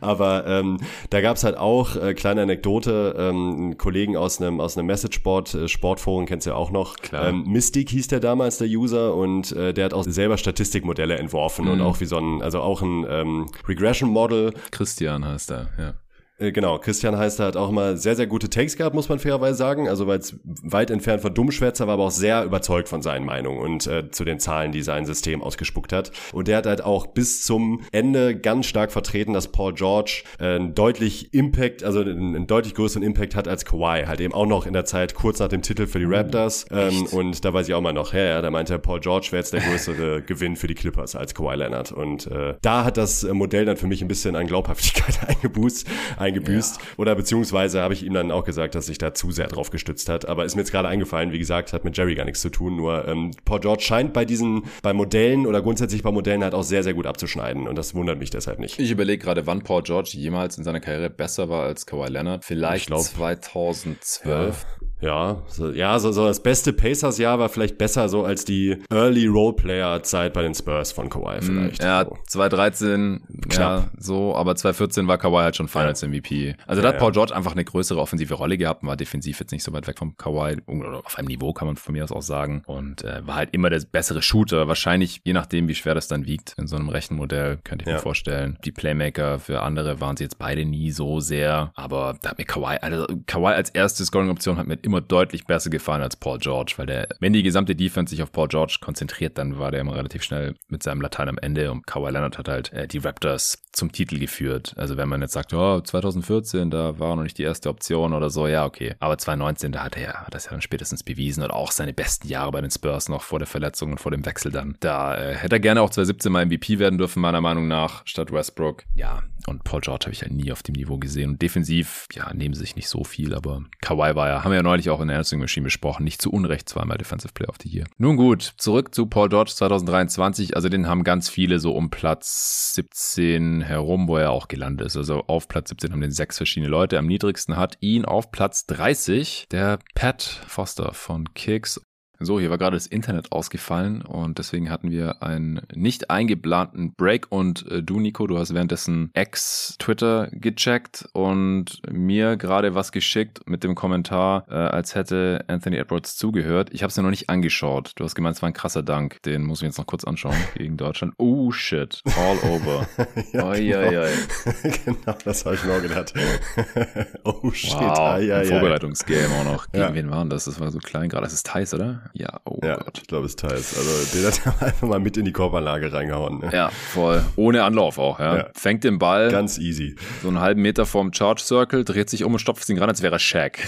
Aber ähm, da gab es halt auch, äh, kleine Anekdote, ähm, einen Kollegen aus einem aus einem Messageboard, äh, Sportforum, kennst du ja auch noch. Klar. Ähm, Mystic hieß der damals, der User, und der hat auch selber Statistikmodelle entworfen mhm. und auch wie so ein, also auch ein ähm, Regression Model. Christian heißt er, ja. Äh, genau, Christian heißt, hat auch immer sehr, sehr gute Takes gehabt, muss man fairerweise sagen. Also weil es weit entfernt von Dummschwätzer war, aber auch sehr überzeugt von seinen Meinungen und äh, zu den Zahlen, die sein System ausgespuckt hat. Und der hat halt auch bis zum Ende ganz stark vertreten, dass Paul George äh, einen deutlich Impact, also einen, einen, deutlich größeren Impact hat als Kawhi. Halt eben auch noch in der Zeit kurz nach dem Titel für die Raptors. Ähm, und da weiß ich auch mal noch, ja, ja, da meinte Paul George wäre jetzt der größere Gewinn für die Clippers als Kawhi Leonard. Und äh, da hat das Modell dann für mich ein bisschen an Glaubhaftigkeit eingeboost eingebüßt. Ja. Oder beziehungsweise habe ich ihm dann auch gesagt, dass sich da zu sehr drauf gestützt hat. Aber ist mir jetzt gerade eingefallen, wie gesagt, hat mit Jerry gar nichts zu tun. Nur ähm, Paul George scheint bei diesen, bei Modellen oder grundsätzlich bei Modellen halt auch sehr, sehr gut abzuschneiden. Und das wundert mich deshalb nicht. Ich überlege gerade, wann Paul George jemals in seiner Karriere besser war als Kawhi Leonard. Vielleicht glaub, 2012. Ja. Ja, so, ja, so, so das beste Pacers-Jahr war vielleicht besser so als die Early Roleplayer-Zeit bei den Spurs von Kawhi vielleicht. Ja, so. 2013, ja, so, aber 2014 war Kawhi halt schon Finals MVP. Also da Ja, hat Paul George einfach eine größere offensive Rolle gehabt und war defensiv jetzt nicht so weit weg vom Kawhi, oder auf einem Niveau kann man von mir aus auch sagen. Und äh, war halt immer der bessere Shooter. Wahrscheinlich, je nachdem, wie schwer das dann wiegt, in so einem Rechenmodell, könnte ich Ja. mir vorstellen. Die Playmaker für andere waren sie jetzt beide nie so sehr. Aber da hat mir Kawhi, also Kawhi als erste Scoring-Option hat mir immer deutlich besser gefallen als Paul George, weil der, wenn die gesamte Defense sich auf Paul George konzentriert, dann war der immer relativ schnell mit seinem Latein am Ende und Kawhi Leonard hat halt äh, die Raptors zum Titel geführt. Also wenn man jetzt sagt, oh, 2014, da war noch nicht die erste Option oder so, ja, okay. Aber 2019, da hat er ja, das ja dann spätestens bewiesen oder auch seine besten Jahre bei den Spurs noch vor der Verletzung und vor dem Wechsel dann. Da äh, hätte er gerne auch 2017 mal MVP werden dürfen, meiner Meinung nach, statt Westbrook. Ja, und Paul George habe ich ja nie auf dem Niveau gesehen. Und defensiv, ja, nehmen sich nicht so viel, aber Kawhi war ja, haben wir ja neulich auch in der Answering Machine besprochen, nicht zu Unrecht zweimal Defensive Player of the Year. Nun gut, zurück zu Paul George 2023. Also den haben ganz viele so um Platz 17 herum, wo er auch gelandet ist. Also auf Platz 17 haben den sechs verschiedene Leute. Am niedrigsten hat ihn auf Platz 30 der Pat Foster von Kicks. So, hier war gerade das Internet ausgefallen und deswegen hatten wir einen nicht eingeplanten Break und äh, du, Nico, du hast währenddessen Ex-Twitter gecheckt und mir gerade was geschickt mit dem Kommentar, äh, als hätte Anthony Edwards zugehört. Ich habe es mir noch nicht angeschaut. Du hast gemeint, es war ein krasser Dank. Den muss ich mir jetzt noch kurz anschauen gegen Deutschland. Oh shit, all over. Ja, Oi, genau. oi, oi. genau, das habe ich mir auch gedacht. oh shit, Wow, ai, ai. Vorbereitungsgame auch noch. Gegen Ja. wen waren das? Das war so klein gerade. Das ist Thais, oder? Ja, oh Ja, Gott. ich glaube, es ist teils. Also, den hat er einfach mal mit in die Korbanlage reingehauen. Ne? Ja, voll. Ohne Anlauf auch, ja. Ja. Fängt den Ball Ganz easy. so einen halben Meter vorm Charge Circle, dreht sich um und stopft ihn ran, als wäre er Shaq.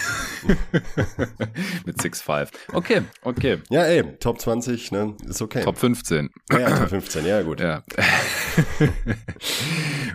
Mit 6'5. Okay, okay. Ja, ey, Top 20, ne, ist okay. Top 15. Ja, ja, Top 15, ja, gut. Ja.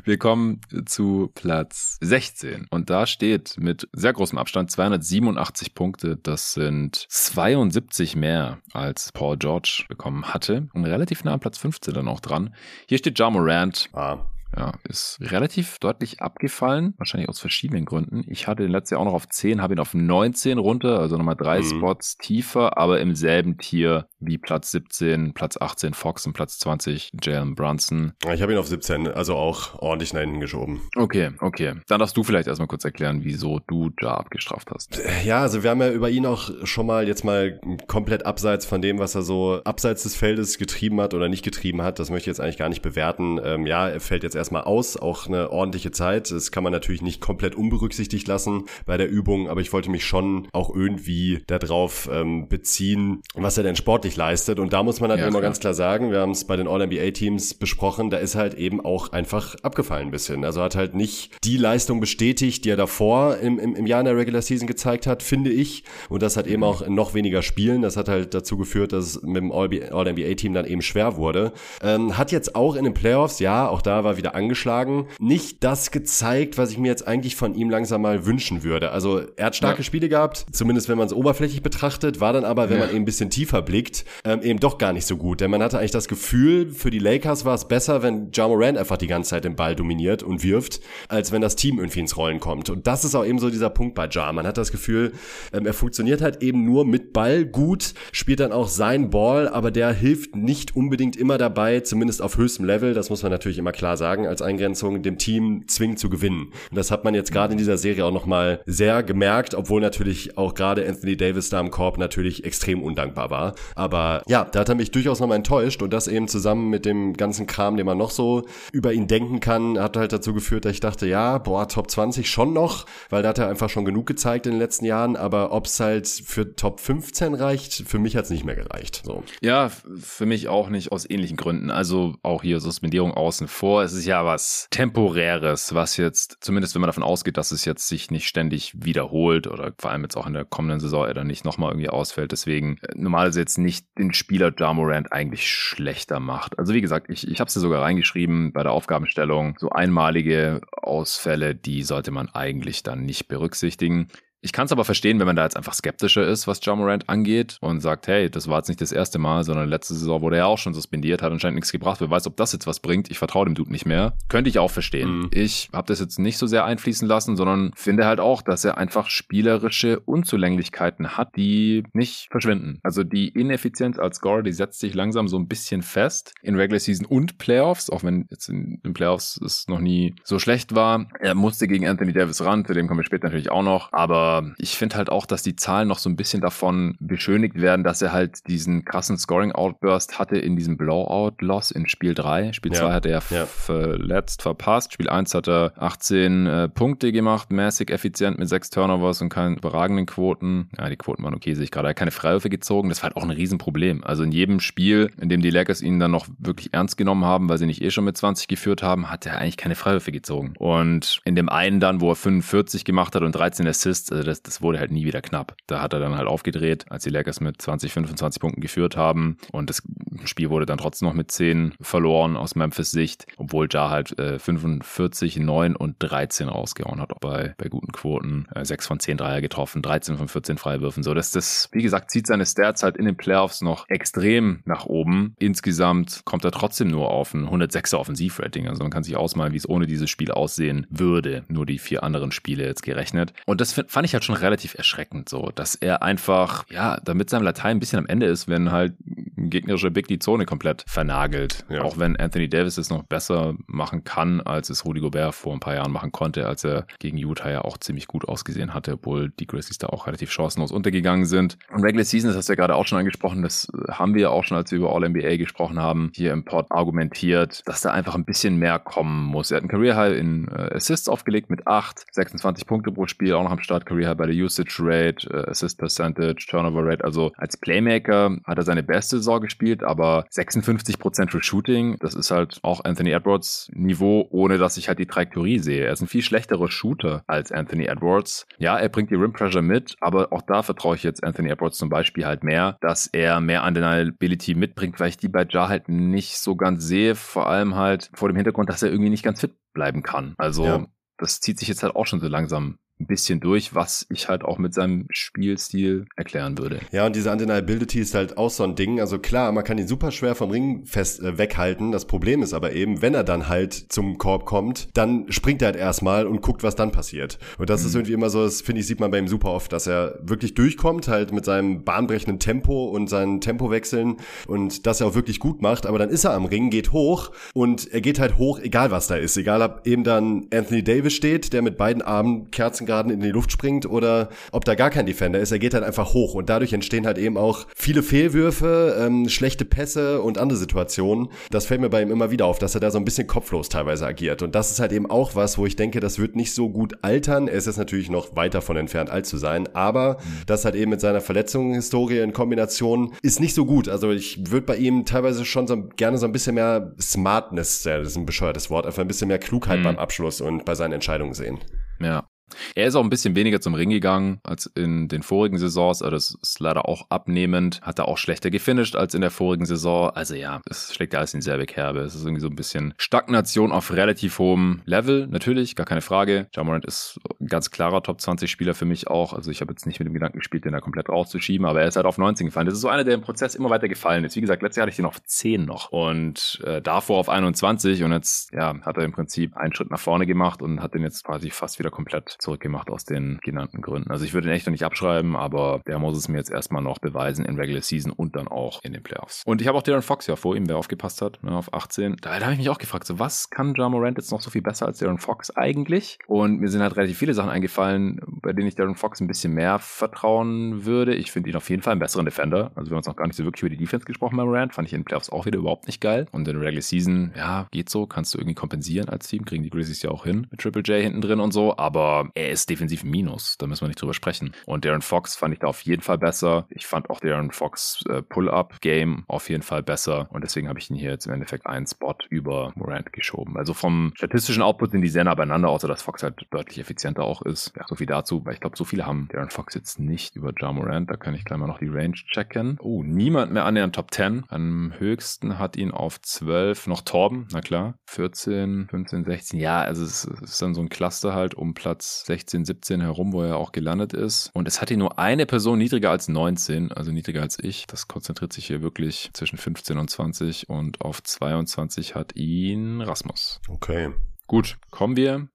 Wir kommen zu Platz 16 und da steht mit sehr großem Abstand 287 Punkte. Das sind 72 mehr als Paul George bekommen hatte und relativ nah am Platz 15 dann auch dran. Hier steht Ja Morant. Ah, Ja, ist relativ deutlich abgefallen, wahrscheinlich aus verschiedenen Gründen. Ich hatte den letztes Jahr auch noch auf 10, habe ihn auf 19 runter, also nochmal drei Mhm. Spots tiefer, aber im selben Tier wie Platz 17, Platz 18 Fox und Platz 20 Jalen Brunson. ich habe ihn auf 17, also auch ordentlich nach hinten geschoben. Okay, okay. Dann darfst du vielleicht erstmal kurz erklären, wieso du Ja abgestraft hast. Ja, also wir haben ja über ihn auch schon mal jetzt mal komplett abseits von dem, was er so abseits des Feldes getrieben hat oder nicht getrieben hat. Das möchte ich jetzt eigentlich gar nicht bewerten. Ähm, ja, er fällt jetzt erstmal aus, auch eine ordentliche Zeit. Das kann man natürlich nicht komplett unberücksichtigt lassen bei der Übung, aber ich wollte mich schon auch irgendwie darauf ähm, beziehen, was er denn sportlich leistet. Und da muss man halt Ja, immer klar. ganz klar sagen, wir haben es bei den All-NBA-Teams besprochen, da ist halt eben auch einfach abgefallen ein bisschen. Also hat halt nicht die Leistung bestätigt, die er davor im, im, im Jahr in der Regular Season gezeigt hat, finde ich. Und das hat eben auch in noch weniger Spielen. Das hat halt dazu geführt, dass es mit dem All-NBA-Team dann eben schwer wurde. Ähm, hat jetzt auch in den Playoffs, ja, auch da war wieder angeschlagen, nicht das gezeigt, was ich mir jetzt eigentlich von ihm langsam mal wünschen würde. Also er hat starke Ja. Spiele gehabt, zumindest wenn man es oberflächlich betrachtet, war dann aber, wenn Ja. man eben ein bisschen tiefer blickt, ähm, eben doch gar nicht so gut. Denn man hatte eigentlich das Gefühl, für die Lakers war es besser, wenn Ja Morant einfach die ganze Zeit den Ball dominiert und wirft, als wenn das Team irgendwie ins Rollen kommt. Und das ist auch eben so dieser Punkt bei Ja. Man hat das Gefühl, ähm, er funktioniert halt eben nur mit Ball gut, spielt dann auch sein Ball, aber der hilft nicht unbedingt immer dabei, zumindest auf höchstem Level, das muss man natürlich immer klar sagen, als Eingrenzung, dem Team zwingend zu gewinnen. Und das hat man jetzt gerade in dieser Serie auch nochmal sehr gemerkt, obwohl natürlich auch gerade Anthony Davis da im Korb natürlich extrem undankbar war. Aber ja, da hat er mich durchaus nochmal enttäuscht und das eben zusammen mit dem ganzen Kram, den man noch so über ihn denken kann, hat halt dazu geführt, dass ich dachte, ja, boah, Top 20 schon noch, weil da hat er einfach schon genug gezeigt in den letzten Jahren, aber ob es halt für Top 15 reicht, für mich hat es nicht mehr gereicht. So. Ja, für mich auch nicht aus ähnlichen Gründen. Also auch hier Suspendierung außen vor. Es ist ja was Temporäres, was jetzt, zumindest wenn man davon ausgeht, dass es jetzt sich nicht ständig wiederholt oder vor allem jetzt auch in der kommenden Saison er dann nicht nochmal irgendwie ausfällt. Deswegen äh, normalerweise jetzt nicht den Spieler Jamorant eigentlich schlechter macht. Also wie gesagt, ich, ich habe es sogar reingeschrieben bei der Aufgabenstellung. So einmalige Ausfälle, die sollte man eigentlich dann nicht berücksichtigen. Ich kann es aber verstehen, wenn man da jetzt einfach skeptischer ist, was John Morant angeht und sagt, hey, das war jetzt nicht das erste Mal, sondern letzte Saison wurde er auch schon suspendiert, hat anscheinend nichts gebracht. Wer weiß, ob das jetzt was bringt. Ich vertraue dem Dude nicht mehr. Könnte ich auch verstehen. Mhm. Ich habe das jetzt nicht so sehr einfließen lassen, sondern finde halt auch, dass er einfach spielerische Unzulänglichkeiten hat, die nicht verschwinden. Also die Ineffizienz als Scorer, die setzt sich langsam so ein bisschen fest in Regular Season und Playoffs, auch wenn jetzt in den Playoffs es noch nie so schlecht war. Er musste gegen Anthony Davis ran, zu dem kommen wir später natürlich auch noch. Aber ich finde halt auch, dass die Zahlen noch so ein bisschen davon beschönigt werden, dass er halt diesen krassen Scoring-Outburst hatte in diesem Blowout-Loss in Spiel 3. Spiel 2 ja. hat er ja. verletzt, verpasst. Spiel 1 hat er 18 äh, Punkte gemacht, mäßig effizient mit sechs Turnovers und keinen überragenden Quoten. Ja, die Quoten waren okay, sehe ich gerade. Er hat keine Freiwürfe gezogen. Das war halt auch ein Riesenproblem. Also in jedem Spiel, in dem die Lakers ihn dann noch wirklich ernst genommen haben, weil sie nicht eh schon mit 20 geführt haben, hat er eigentlich keine Freiwürfe gezogen. Und in dem einen dann, wo er 45 gemacht hat und 13 Assists, also das, das wurde halt nie wieder knapp. Da hat er dann halt aufgedreht, als die Lakers mit 20, 25 Punkten geführt haben. Und das Spiel wurde dann trotzdem noch mit 10 verloren aus Memphis Sicht, obwohl Ja halt äh, 45, 9 und 13 rausgehauen hat, auch bei, bei guten Quoten. Äh, 6 von 10 Dreier getroffen, 13 von 14 Freiwürfen. So, dass das, wie gesagt, zieht seine Stats halt in den Playoffs noch extrem nach oben. Insgesamt kommt er trotzdem nur auf ein 106er Offensivrating. Also man kann sich ausmalen, wie es ohne dieses Spiel aussehen würde. Nur die vier anderen Spiele jetzt gerechnet. Und das fand ich halt schon relativ erschreckend so, dass er einfach, ja, damit sein Latein ein bisschen am Ende ist, wenn halt ein gegnerischer Big die Zone komplett vernagelt. Ja. Auch wenn Anthony Davis es noch besser machen kann, als es Rudy Gobert vor ein paar Jahren machen konnte, als er gegen Utah ja auch ziemlich gut ausgesehen hatte, obwohl die Grizzlies da auch relativ chancenlos untergegangen sind. Und Regular Season, das hast du ja gerade auch schon angesprochen, das haben wir ja auch schon, als wir über All-NBA gesprochen haben, hier im Pod argumentiert, dass da einfach ein bisschen mehr kommen muss. Er hat einen Career High in äh, Assists aufgelegt mit 8, 26 Punkte pro Spiel, auch noch am Start Career High bei der Usage Rate, äh, Assist Percentage, Turnover Rate. Also als Playmaker hat er seine beste Saison gespielt, aber 56% für Shooting, das ist halt auch Anthony Edwards Niveau, ohne dass ich halt die Trajektorie sehe. Er ist ein viel schlechterer Shooter als Anthony Edwards. Ja, er bringt die Rim Pressure mit, aber auch da vertraue ich jetzt Anthony Edwards zum Beispiel halt mehr, dass er mehr Undeniability mitbringt, weil ich die bei Ja halt nicht so ganz sehe, vor allem halt vor dem Hintergrund, dass er irgendwie nicht ganz fit bleiben kann. Also ja. das zieht sich jetzt halt auch schon so langsam ein bisschen durch, was ich halt auch mit seinem Spielstil erklären würde. Ja, und diese Undeniability ist halt auch so ein Ding. Also klar, man kann ihn super schwer vom Ring fest äh, weghalten. Das Problem ist aber eben, wenn er dann halt zum Korb kommt, dann springt er halt erstmal und guckt, was dann passiert. Und das mhm. ist irgendwie immer so, das finde ich, sieht man bei ihm super oft, dass er wirklich durchkommt, halt mit seinem bahnbrechenden Tempo und seinen Tempowechseln und das er auch wirklich gut macht. Aber dann ist er am Ring, geht hoch und er geht halt hoch, egal was da ist. Egal, ob eben dann Anthony Davis steht, der mit beiden Armen Kerzen Halbgarten in die Luft springt oder ob da gar kein Defender ist. Er geht halt einfach hoch und dadurch entstehen halt eben auch viele Fehlwürfe, ähm, schlechte Pässe und andere Situationen. Das fällt mir bei ihm immer wieder auf, dass er da so ein bisschen kopflos teilweise agiert. Und das ist halt eben auch was, wo ich denke, das wird nicht so gut altern. Er ist jetzt natürlich noch weit davon entfernt, alt zu sein, aber das halt eben mit seiner Verletzungshistorie in Kombination ist nicht so gut. Also ich würde bei ihm teilweise schon so gerne so ein bisschen mehr Smartness, das ist ein bescheuertes Wort, einfach ein bisschen mehr Klugheit mhm. beim Abschluss und bei seinen Entscheidungen sehen. Ja, er ist auch ein bisschen weniger zum Ring gegangen als in den vorigen Saisons. Also das ist leider auch abnehmend. Hat er auch schlechter gefinisht als in der vorigen Saison. Also ja, es schlägt alles in dieselbe Kerbe. Es ist irgendwie so ein bisschen Stagnation auf relativ hohem Level. Natürlich, gar keine Frage. Jamorant ist ein ganz klarer Top 20 Spieler für mich auch. Also ich habe jetzt nicht mit dem Gedanken gespielt, den da komplett rauszuschieben, aber er ist halt auf 19 gefallen. Das ist so einer, der im Prozess immer weiter gefallen ist. Wie gesagt, letztes Jahr hatte ich den auf 10 noch und äh, davor auf 21 und jetzt ja, hat er im Prinzip einen Schritt nach vorne gemacht und hat den jetzt quasi fast wieder komplett zurückgemacht aus den genannten Gründen. Also ich würde ihn echt noch nicht abschreiben, aber der muss es mir jetzt erstmal noch beweisen in Regular Season und dann auch in den Playoffs. Und ich habe auch Darren Fox ja vor ihm, wer aufgepasst hat, ne, auf 18. Da, da habe ich mich auch gefragt, so was kann Ja Morant jetzt noch so viel besser als Darren Fox eigentlich? Und mir sind halt relativ viele Sachen eingefallen, bei denen ich Darren Fox ein bisschen mehr vertrauen würde. Ich finde ihn auf jeden Fall einen besseren Defender. Also wir haben uns noch gar nicht so wirklich über die Defense gesprochen bei Morant. Fand ich in den Playoffs auch wieder überhaupt nicht geil. Und in Regular Season, ja, geht so, kannst du irgendwie kompensieren als Team. Kriegen die Grizzlies ja auch hin mit Triple J hinten drin und so. Aber er ist defensiv Minus. Da müssen wir nicht drüber sprechen. Und Darren Fox fand ich da auf jeden Fall besser. Ich fand auch Darren Fox äh, Pull-Up-Game auf jeden Fall besser. Und deswegen habe ich ihn hier jetzt im Endeffekt einen Spot über Morant geschoben. Also vom statistischen Output sind die sehr nah beieinander, außer dass Fox halt deutlich effizienter auch ist. Ja, so viel dazu, weil ich glaube, so viele haben Darren Fox jetzt nicht über Ja Morant. Da kann ich gleich mal noch die Range checken. Oh, niemand mehr an den Top 10. Am höchsten hat ihn auf 12 noch Torben, na klar. 14, 15, 16. Ja, also es ist dann so ein Cluster halt um Platz Platz 16, 17 herum, wo er auch gelandet ist. Und es hat ihn nur eine Person niedriger als 19, also niedriger als ich. Das konzentriert sich hier wirklich zwischen 15 und 20 und auf 22 hat ihn Rasmus. Okay. Gut, kommen wir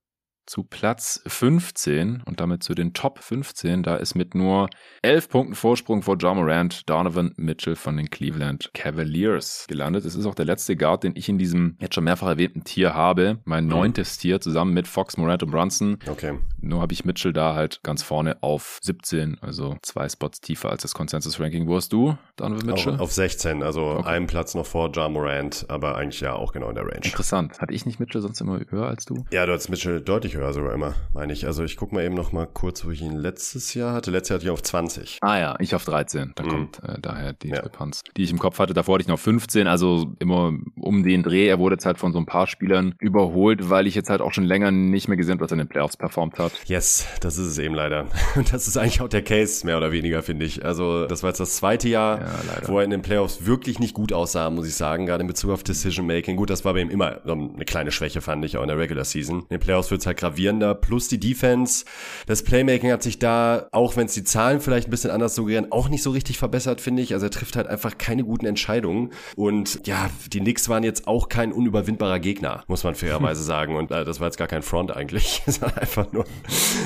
zu Platz 15 und damit zu den Top 15. Da ist mit nur 11 Punkten Vorsprung vor John Morant Donovan Mitchell von den Cleveland Cavaliers gelandet. Es ist auch der letzte Guard, den ich in diesem jetzt schon mehrfach erwähnten Tier habe. Mein mhm. neuntes Tier zusammen mit Fox, Morant und Brunson. Okay. Nur habe ich Mitchell da halt ganz vorne auf 17, also zwei Spots tiefer als das Consensus-Ranking. Wo hast du, Donovan Mitchell? Auf, auf 16, also okay. einen Platz noch vor John Morant, aber eigentlich ja auch genau in der Range. Interessant. Hatte ich nicht Mitchell sonst immer höher als du? Ja, du hast Mitchell deutlich höher sogar immer, meine ich. Also ich gucke mal eben noch mal kurz, wo ich ihn letztes Jahr hatte. Letztes Jahr hatte ich auf 20. Ah ja, ich auf 13. Da mhm. kommt äh, daher die ja. Diskrepanz, die ich im Kopf hatte. Davor hatte ich noch 15, also immer um den Dreh. Er wurde jetzt halt von so ein paar Spielern überholt, weil ich jetzt halt auch schon länger nicht mehr gesehen was er in den Playoffs performt hat. Yes, das ist es eben leider. Das ist eigentlich auch der Case, mehr oder weniger, finde ich. Also, das war jetzt das zweite Jahr, ja, wo er in den Playoffs wirklich nicht gut aussah, muss ich sagen, gerade in Bezug auf Decision Making. Gut, das war bei ihm immer eine kleine Schwäche, fand ich, auch in der Regular Season. In den Playoffs wird es halt gravierender, plus die Defense. Das Playmaking hat sich da, auch wenn es die Zahlen vielleicht ein bisschen anders suggerieren, auch nicht so richtig verbessert, finde ich. Also, er trifft halt einfach keine guten Entscheidungen. Und ja, die Knicks waren jetzt auch kein unüberwindbarer Gegner, muss man fairerweise sagen. Und äh, das war jetzt gar kein Front eigentlich, sondern einfach nur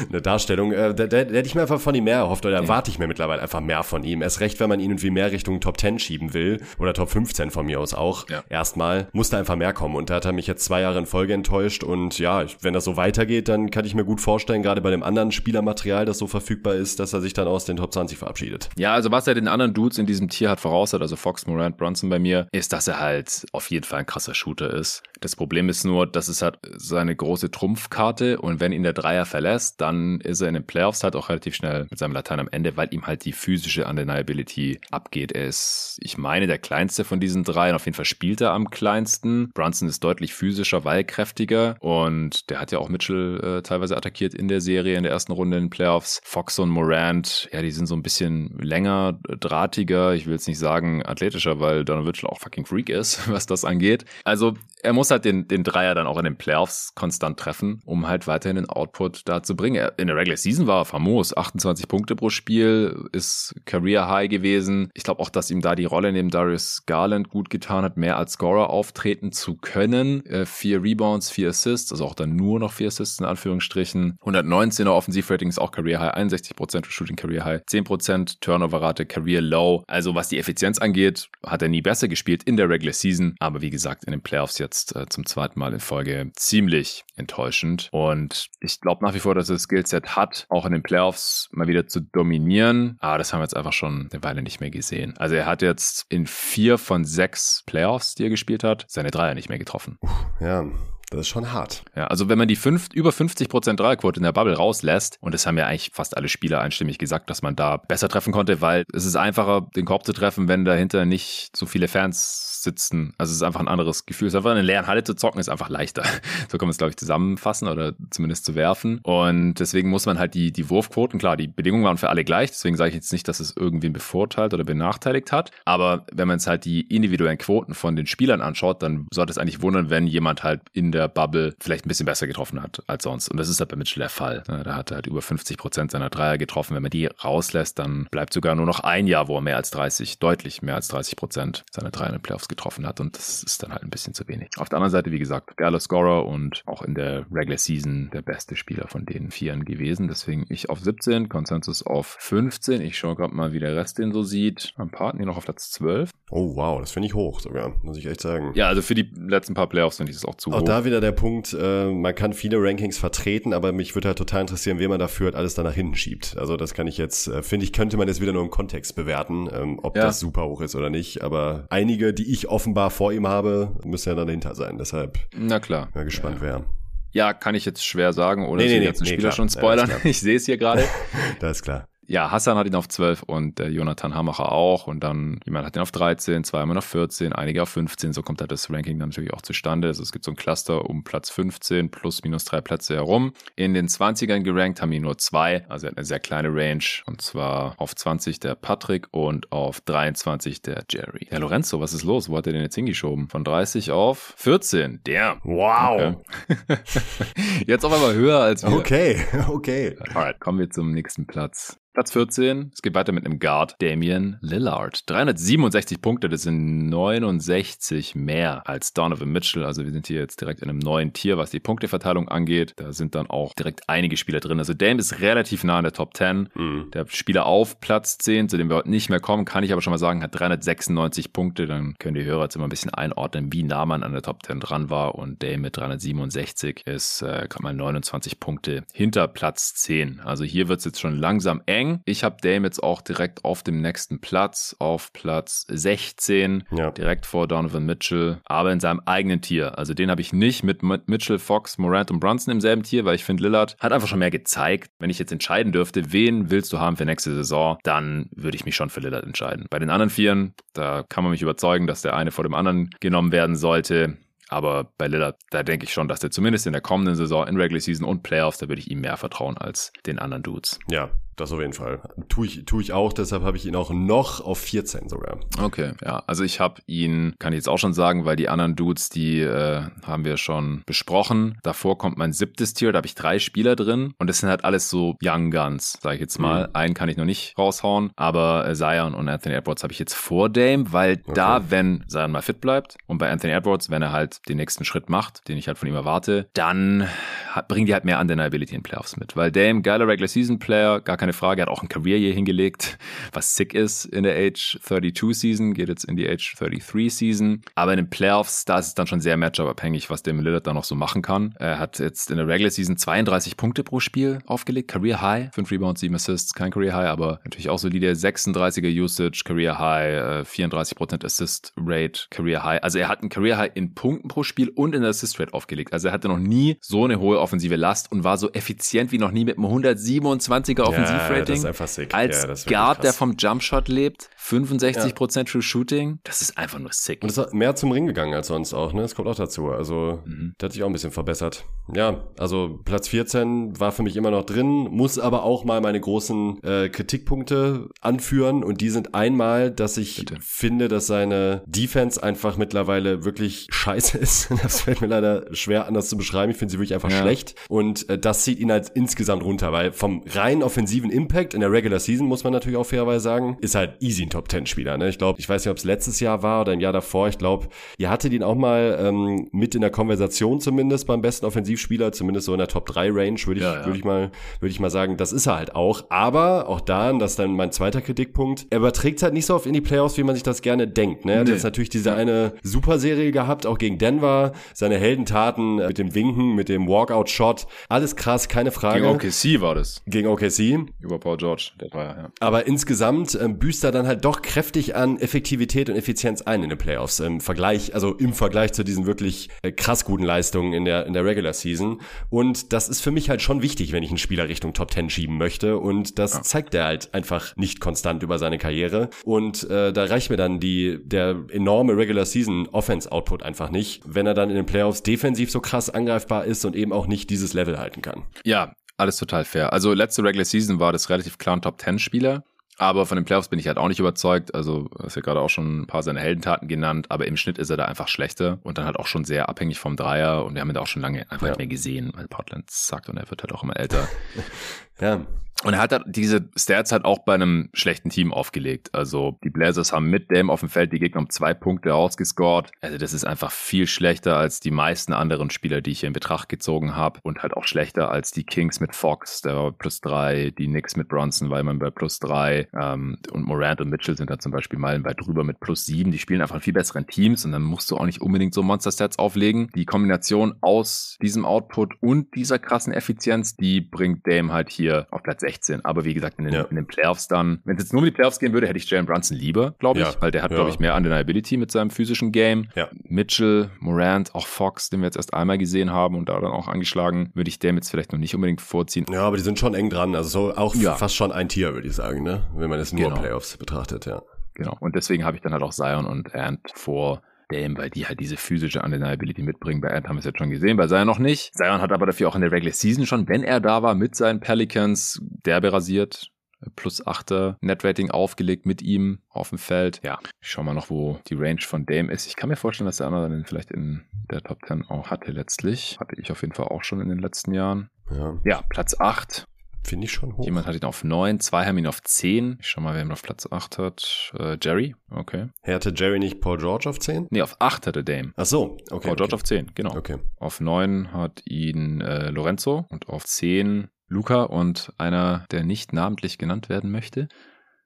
eine Darstellung. Äh, da, da, da, hätte ich mir einfach von ihm mehr erhofft oder ja. erwarte ich mir mittlerweile einfach mehr von ihm. Erst recht, wenn man ihn irgendwie mehr Richtung Top 10 schieben will oder Top 15 von mir aus auch. Ja. Erstmal muss da einfach mehr kommen und da hat er mich jetzt zwei Jahre in Folge enttäuscht und ja, wenn das so weitergeht, dann kann ich mir gut vorstellen, gerade bei dem anderen Spielermaterial, das so verfügbar ist, dass er sich dann aus den Top 20 verabschiedet. Ja, also was er den anderen Dudes in diesem Tier hat voraus hat, also Fox, Morant, Brunson bei mir, ist, dass er halt auf jeden Fall ein krasser Shooter ist. Das Problem ist nur, dass es halt seine große Trumpfkarte und wenn ihn der Dreier verlässt, dann ist er in den Playoffs halt auch relativ schnell mit seinem Latein am Ende, weil ihm halt die physische Undeniability abgeht. Er ist, ich meine, der kleinste von diesen dreien. Auf jeden Fall spielt er am kleinsten. Brunson ist deutlich physischer, weil kräftiger und der hat ja auch Mitchell äh, teilweise attackiert in der Serie, in der ersten Runde in den Playoffs. Fox und Morant, ja, die sind so ein bisschen länger, drahtiger. Ich will jetzt nicht sagen athletischer, weil Donald Mitchell auch fucking Freak ist, was das angeht. Also er muss halt den, den Dreier dann auch in den Playoffs konstant treffen, um halt weiterhin den Output da zu bringen. In der Regular Season war er famos. 28 Punkte pro Spiel, ist Career High gewesen. Ich glaube auch, dass ihm da die Rolle neben Darius Garland gut getan hat, mehr als Scorer auftreten zu können. Äh, vier Rebounds, vier Assists, also auch dann nur noch vier Assists in Anführungsstrichen. 119er Offensivrating ist auch Career High, 61% Shooting Career High, 10% Turnover-Rate Career Low. Also was die Effizienz angeht, hat er nie besser gespielt in der Regular Season, aber wie gesagt, in den Playoffs jetzt äh, zum zweiten Mal in Folge ziemlich enttäuschend. Und ich glaube nach wie vor, dass er das Skillset hat, auch in den Playoffs mal wieder zu dominieren. Aber das haben wir jetzt einfach schon eine Weile nicht mehr gesehen. Also er hat jetzt in vier von sechs Playoffs, die er gespielt hat, seine Dreier nicht mehr getroffen. Ja, das ist schon hart. Ja, also wenn man die fünf, über 50% Dreierquote in der Bubble rauslässt, und das haben ja eigentlich fast alle Spieler einstimmig gesagt, dass man da besser treffen konnte, weil es ist einfacher, den Korb zu treffen, wenn dahinter nicht so viele Fans sitzen. Also es ist einfach ein anderes Gefühl. Es ist einfach eine leeren Halle zu zocken, ist einfach leichter. So kann man es, glaube ich, zusammenfassen oder zumindest zu werfen. Und deswegen muss man halt die, die Wurfquoten, klar, die Bedingungen waren für alle gleich, deswegen sage ich jetzt nicht, dass es irgendwen bevorteilt oder benachteiligt hat. Aber wenn man es halt die individuellen Quoten von den Spielern anschaut, dann sollte es eigentlich wundern, wenn jemand halt in der Bubble vielleicht ein bisschen besser getroffen hat als sonst. Und das ist halt bei Mitchell der Fall. Da hat er halt über 50 Prozent seiner Dreier getroffen. Wenn man die rauslässt, dann bleibt sogar nur noch ein Jahr, wo er mehr als 30, deutlich mehr als 30 Prozent seiner Dreier in den Playoffs getroffen hat und das ist dann halt ein bisschen zu wenig. Auf der anderen Seite, wie gesagt, geiler Scorer und auch in der Regular Season der beste Spieler von den Vieren gewesen. Deswegen ich auf 17, Consensus auf 15. Ich schaue gerade mal, wie der Rest den so sieht. Am Partner noch auf Platz 12. Oh wow, das finde ich hoch sogar, muss ich echt sagen. Ja, also für die letzten paar Playoffs finde ich das auch zu auch hoch. Da wieder der Punkt, äh, man kann viele Rankings vertreten, aber mich würde halt total interessieren, wen man dafür halt alles da nach hinten schiebt. Also das kann ich jetzt, äh, finde ich, könnte man jetzt wieder nur im Kontext bewerten, ähm, ob ja. das super hoch ist oder nicht. Aber einige, die ich offenbar vor ihm habe, müsste er dann dahinter sein. Deshalb Na klar. Bin gespannt, ja. wer. Ja, kann ich jetzt schwer sagen oder nee, nee, nee, Spieler klar. schon spoilern. Ja, ich sehe es hier gerade. das ist klar. Ja, Hassan hat ihn auf 12 und der Jonathan Hamacher auch. Und dann jemand hat ihn auf 13, zwei haben ihn auf 14, einige auf 15. So kommt halt das Ranking dann natürlich auch zustande. Also es gibt so ein Cluster um Platz 15 plus minus drei Plätze herum. In den 20ern gerankt haben ihn nur zwei. Also er hat eine sehr kleine Range. Und zwar auf 20 der Patrick und auf 23 der Jerry. Ja, Lorenzo, was ist los? Wo hat er den jetzt hingeschoben? Von 30 auf 14. Damn. Wow. Okay. jetzt auf einmal höher als wir. Okay, okay. Alright, kommen wir zum nächsten Platz. Platz 14. Es geht weiter mit einem Guard, Damian Lillard. 367 Punkte, das sind 69 mehr als Donovan Mitchell. Also wir sind hier jetzt direkt in einem neuen Tier, was die Punkteverteilung angeht. Da sind dann auch direkt einige Spieler drin. Also Dame ist relativ nah in der Top 10. Mhm. Der Spieler auf Platz 10, zu dem wir heute nicht mehr kommen, kann ich aber schon mal sagen, hat 396 Punkte. Dann können die Hörer jetzt immer ein bisschen einordnen, wie nah man an der Top 10 dran war. Und Dame mit 367 ist äh, gerade mal 29 Punkte hinter Platz 10. Also hier wird es jetzt schon langsam eng eng. Ich habe Dame jetzt auch direkt auf dem nächsten Platz, auf Platz 16, ja. direkt vor Donovan Mitchell, aber in seinem eigenen Tier. Also den habe ich nicht mit Mitchell, Fox, Morant und Brunson im selben Tier, weil ich finde, Lillard hat einfach schon mehr gezeigt. Wenn ich jetzt entscheiden dürfte, wen willst du haben für nächste Saison, dann würde ich mich schon für Lillard entscheiden. Bei den anderen Vieren, da kann man mich überzeugen, dass der eine vor dem anderen genommen werden sollte. Aber bei Lillard, da denke ich schon, dass der zumindest in der kommenden Saison in Regular Season und Playoffs, da würde ich ihm mehr vertrauen als den anderen Dudes. Ja, das auf jeden Fall. Tue ich, tue ich auch, deshalb habe ich ihn auch noch auf 14 sogar. Okay, ja. Also ich habe ihn, kann ich jetzt auch schon sagen, weil die anderen Dudes, die äh, haben wir schon besprochen. Davor kommt mein siebtes Tier, da habe ich drei Spieler drin und das sind halt alles so Young Guns, sage ich jetzt mal. Mhm. Einen kann ich noch nicht raushauen, aber äh, Zion und Anthony Edwards habe ich jetzt vor Dame, weil okay. da, wenn Zion mal fit bleibt und bei Anthony Edwards, wenn er halt den nächsten Schritt macht, den ich halt von ihm erwarte, dann hat, bringen die halt mehr Undeniability in Playoffs mit. Weil Dame, geiler Regular Season Player, gar keine keine Frage. Er hat auch ein Career hier hingelegt, was sick ist in der Age 32 Season, geht jetzt in die Age 33 Season. Aber in den Playoffs, da ist es dann schon sehr Matchup-abhängig, was Damon Lillard da noch so machen kann. Er hat jetzt in der Regular Season 32 Punkte pro Spiel aufgelegt, Career High, 5 Rebounds, 7 Assists, kein Career High, aber natürlich auch solide 36er Usage, Career High, 34% äh, Assist Rate, Career High. Also er hat ein Career High in Punkten pro Spiel und in der Assist Rate aufgelegt. Also er hatte noch nie so eine hohe offensive Last und war so effizient wie noch nie mit einem 127er Offensiv Offensivrating. Ja, das ist einfach sick. Als ja, Guard, der vom Jumpshot lebt, 65% ja. True Shooting, das ist einfach nur sick. Und es ist mehr zum Ring gegangen als sonst auch, ne? Das kommt auch dazu. Also, mhm. der hat sich auch ein bisschen verbessert. Ja, also Platz 14 war für mich immer noch drin, muss aber auch mal meine großen äh, Kritikpunkte anführen. Und die sind einmal, dass ich Bitte. finde, dass seine Defense einfach mittlerweile wirklich scheiße ist. das fällt mir leider schwer anders zu beschreiben. Ich finde sie wirklich einfach ja. schlecht. Und äh, das zieht ihn halt insgesamt runter, weil vom rein offensiven Impact in der Regular Season, muss man natürlich auch fairerweise sagen, ist halt easy ein Top 10 Spieler. Ne? Ich glaube, ich weiß nicht, ob es letztes Jahr war oder ein Jahr davor. Ich glaube, ihr hattet ihn auch mal ähm, mit in der Konversation zumindest beim besten Offensivspieler, zumindest so in der Top 3 Range, würde ich, ja, ja. würde ich mal, würde ich mal sagen, das ist er halt auch. Aber auch da, das ist dann mein zweiter Kritikpunkt, er überträgt halt nicht so oft in die Playoffs, wie man sich das gerne denkt. Ne? Er hat jetzt natürlich diese eine Superserie gehabt, auch gegen Denver, seine Heldentaten äh, mit dem Winken, mit dem Walkout-Shot, alles krass, keine Frage. Gegen OKC war das. Gegen OKC. Über Paul George, der war ja. Aber insgesamt ähm, büßt er dann halt doch kräftig an Effektivität und Effizienz ein in den Playoffs. Im Vergleich, also im Vergleich zu diesen wirklich äh, krass guten Leistungen in der, in der Regular Season. Und das ist für mich halt schon wichtig, wenn ich einen Spieler Richtung Top 10 schieben möchte. Und das ja. zeigt er halt einfach nicht konstant über seine Karriere. Und äh, da reicht mir dann die, der enorme Regular Season Offense Output einfach nicht, wenn er dann in den Playoffs defensiv so krass angreifbar ist und eben auch nicht dieses Level halten kann. Ja, alles total fair. Also letzte Regular Season war das relativ klar ein Top 10 Spieler. Aber von den Playoffs bin ich halt auch nicht überzeugt. Also, du hast ja gerade auch schon ein paar seiner Heldentaten genannt, aber im Schnitt ist er da einfach schlechter und dann halt auch schon sehr abhängig vom Dreier und wir haben ihn da auch schon lange einfach ja. nicht mehr gesehen, weil Portland sagt und er wird halt auch immer älter. ja, und er hat diese Stats halt auch bei einem schlechten Team aufgelegt. Also die Blazers haben mit Dame auf dem Feld die Gegner um zwei Punkte ausgescored. Also das ist einfach viel schlechter als die meisten anderen Spieler, die ich hier in Betracht gezogen habe. Und halt auch schlechter als die Kings mit Fox, der war plus drei, die Knicks mit Bronson, weil man bei plus drei ähm, und Morant und Mitchell sind da zum Beispiel meilenweit drüber mit plus sieben. Die spielen einfach in viel besseren Teams und dann musst du auch nicht unbedingt so Monster-Stats auflegen. Die Kombination aus diesem Output und dieser krassen Effizienz, die bringt Dame halt hier auf Platz 16. Aber wie gesagt, in den, Ja. in den Playoffs dann, wenn es jetzt nur um die Playoffs gehen würde, hätte ich Jalen Brunson lieber, glaube ich, Ja. weil der hat, Ja. glaube ich, mehr Undeniability mit seinem physischen Game. Mitchell, Morant, auch Fox, den wir jetzt erst einmal gesehen haben und da dann auch angeschlagen, würde ich dem jetzt vielleicht noch nicht unbedingt vorziehen. Ja, aber die sind schon eng dran. Also so auch fast schon ein Tier, würde ich sagen, ne? Wenn man es nur Genau. Playoffs betrachtet, ja. Genau. Und deswegen habe ich dann halt auch Zion und Ant vor Dame, weil die halt diese physische Undeniability mitbringen. Bei Ant haben wir es jetzt schon gesehen, bei Zion noch nicht. Zion hat aber dafür auch in der Regular Season schon, wenn er da war, mit seinen Pelicans derbe rasiert. Plus 8er Netrating aufgelegt mit ihm auf dem Feld. Ja, ich schau mal noch, wo die Range von Dame ist. Ich kann mir vorstellen, dass der andere dann vielleicht in der Top 10 auch hatte letztlich. Hatte ich auf jeden Fall auch schon in den letzten Jahren. Ja, Ja, Platz 8 finde ich schon hoch. Jemand hat ihn auf 9, zwei haben ihn auf 10. Ich schau mal, wer ihn auf Platz 8 hat. Äh, Jerry, okay. Hatte Jerry nicht Paul George auf 10? Nee, auf 8 hatte Dame. Ach so, okay. Paul George okay. auf 10, genau. Okay. Auf 9 hat ihn äh, Lorenzo und auf 10 Luca und einer, der nicht namentlich genannt werden möchte.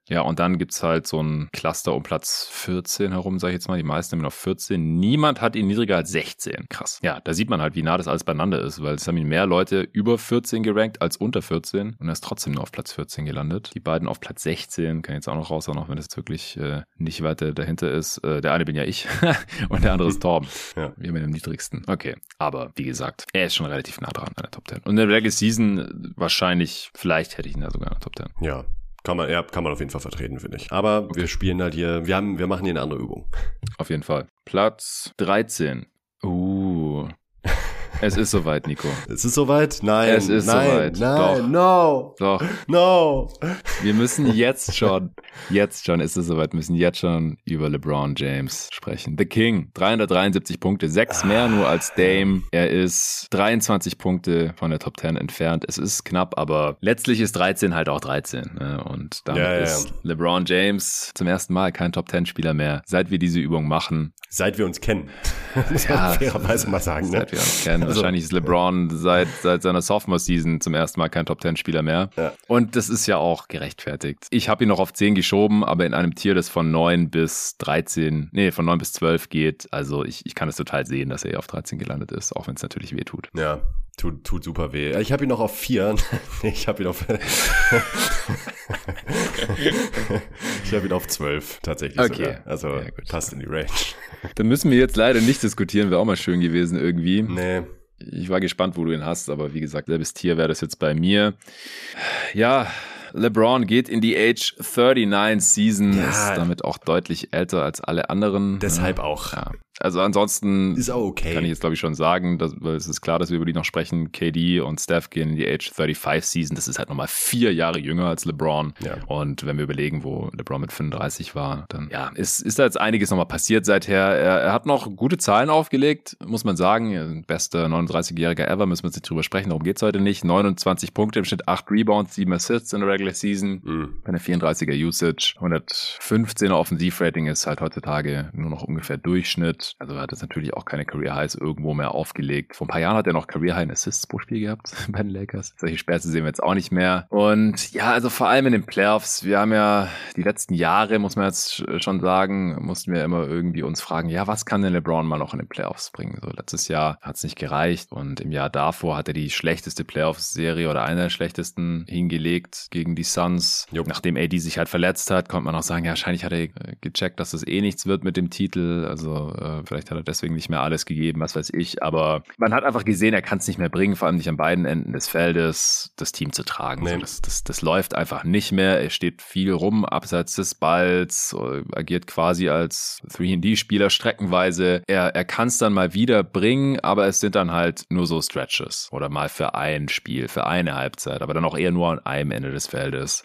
Ja, und dann gibt's halt so ein Cluster um Platz 14 herum, sag ich jetzt mal. Die meisten haben ihn auf 14. Niemand hat ihn niedriger als 16. Krass. Ja, da sieht man halt, wie nah das alles beieinander ist, weil es haben ihn mehr Leute über 14 gerankt als unter 14 und er ist trotzdem nur auf Platz 14 gelandet. Die beiden auf Platz 16, kann ich jetzt auch noch raushauen, auch wenn das jetzt wirklich äh, nicht weiter dahinter ist. Äh, der eine bin ja ich und der andere ist Torben. Ja. Wir haben ihn am niedrigsten. Okay, aber wie gesagt, er ist schon relativ nah dran an der Top 10. Und in der Regular Season äh, wahrscheinlich, vielleicht hätte ich ihn da sogar in der Top 10. Ja. Kann man, ja, kann man auf jeden Fall vertreten, finde ich. Aber wir spielen halt hier, wir haben, wir machen hier eine andere Übung. Auf jeden Fall. Platz 13. Uh. Es ist soweit, Nico. Es ist soweit? Nein. Es ist nein, soweit. Nein, no, Doch, no. wir müssen jetzt schon, jetzt schon ist es soweit, müssen jetzt schon über LeBron James sprechen. The King, 373 Punkte, sechs mehr nur als Dame. Er ist 23 Punkte von der Top 10 entfernt. Es ist knapp, aber letztlich ist 13 halt auch 13. Ne? Und damit Ja, ist LeBron James zum ersten Mal kein Top 10 Spieler mehr, seit wir diese Übung machen. Seit wir uns kennen. Muss Ja, man fairerweise mal sagen, ne? Seit wir uns kennen. Also- Wahrscheinlich ist LeBron seit, seit seiner Sophomore-Season zum ersten Mal kein Top-10-Spieler mehr. Ja. Und das ist ja auch gerechtfertigt. Ich habe ihn noch auf 10 geschoben, aber in einem Tier, das von 9 bis 13, nee, von 9 bis 12 geht. Also ich, ich kann es total sehen, dass er auf 13 gelandet ist, auch wenn es natürlich weh tut. Ja, tut, tut super weh. Ich habe ihn noch auf vier. ich habe ihn auf. ich habe ihn auf zwölf tatsächlich. Okay. Sogar. Also Ja, passt in die Range. Dann müssen wir jetzt leider nicht diskutieren, wäre auch mal schön gewesen irgendwie. Nee. Ich war gespannt, wo du ihn hast, aber wie gesagt, selbes Tier wäre das jetzt bei mir. Ja, LeBron geht in die Age 39 Season, Ja. ist damit auch deutlich älter als alle anderen. Deshalb auch. Ja. Also ansonsten Ist auch okay. kann ich jetzt glaube ich schon sagen, dass, weil es ist klar, dass wir über die noch sprechen. KD und Steph gehen in die Age 35 Season. Das ist halt nochmal vier Jahre jünger als LeBron. Ja. Und wenn wir überlegen, wo LeBron mit 35 war, dann ja, ist, ist da jetzt einiges nochmal passiert seither. Er, er hat noch gute Zahlen aufgelegt, muss man sagen. Er Bester 39-Jähriger ever, müssen wir jetzt nicht drüber sprechen, darum geht's heute nicht. 29 Punkte im Schnitt, 8 Rebounds, 7 Assists in der Regular Season. Mhm. Bei einer 34er Usage, 115er Offensivrating ist halt heutzutage nur noch ungefähr Durchschnitt. Also er hat jetzt natürlich auch keine Career Highs irgendwo mehr aufgelegt. Vor ein paar Jahren hat er noch Career High in Assists pro Spiel gehabt bei den Lakers. Solche Späße sehen wir jetzt auch nicht mehr. Und ja, also vor allem in den Playoffs. Wir haben ja die letzten Jahre, muss man jetzt schon sagen, mussten wir immer irgendwie uns fragen, ja, was kann denn LeBron mal noch in den Playoffs bringen? So letztes Jahr hat es nicht gereicht und im Jahr davor hat er die schlechteste Playoffs-Serie oder eine der schlechtesten hingelegt gegen die Suns. Jupp. Nachdem AD sich halt verletzt hat, konnte man auch sagen, ja, wahrscheinlich hat er gecheckt, dass das eh nichts wird mit dem Titel. Also äh, vielleicht hat er deswegen nicht mehr alles gegeben, was weiß ich. Aber man hat einfach gesehen, er kann es nicht mehr bringen, vor allem nicht an beiden Enden des Feldes, das Team zu tragen. Nee. So, das, das, das läuft einfach nicht mehr. Er steht viel rum abseits des Balls, äh, agiert quasi als 3D-Spieler streckenweise. Er, er kann es dann mal wieder bringen, aber es sind dann halt nur so Stretches oder mal für ein Spiel, für eine Halbzeit, aber dann auch eher nur an einem Ende des Feldes.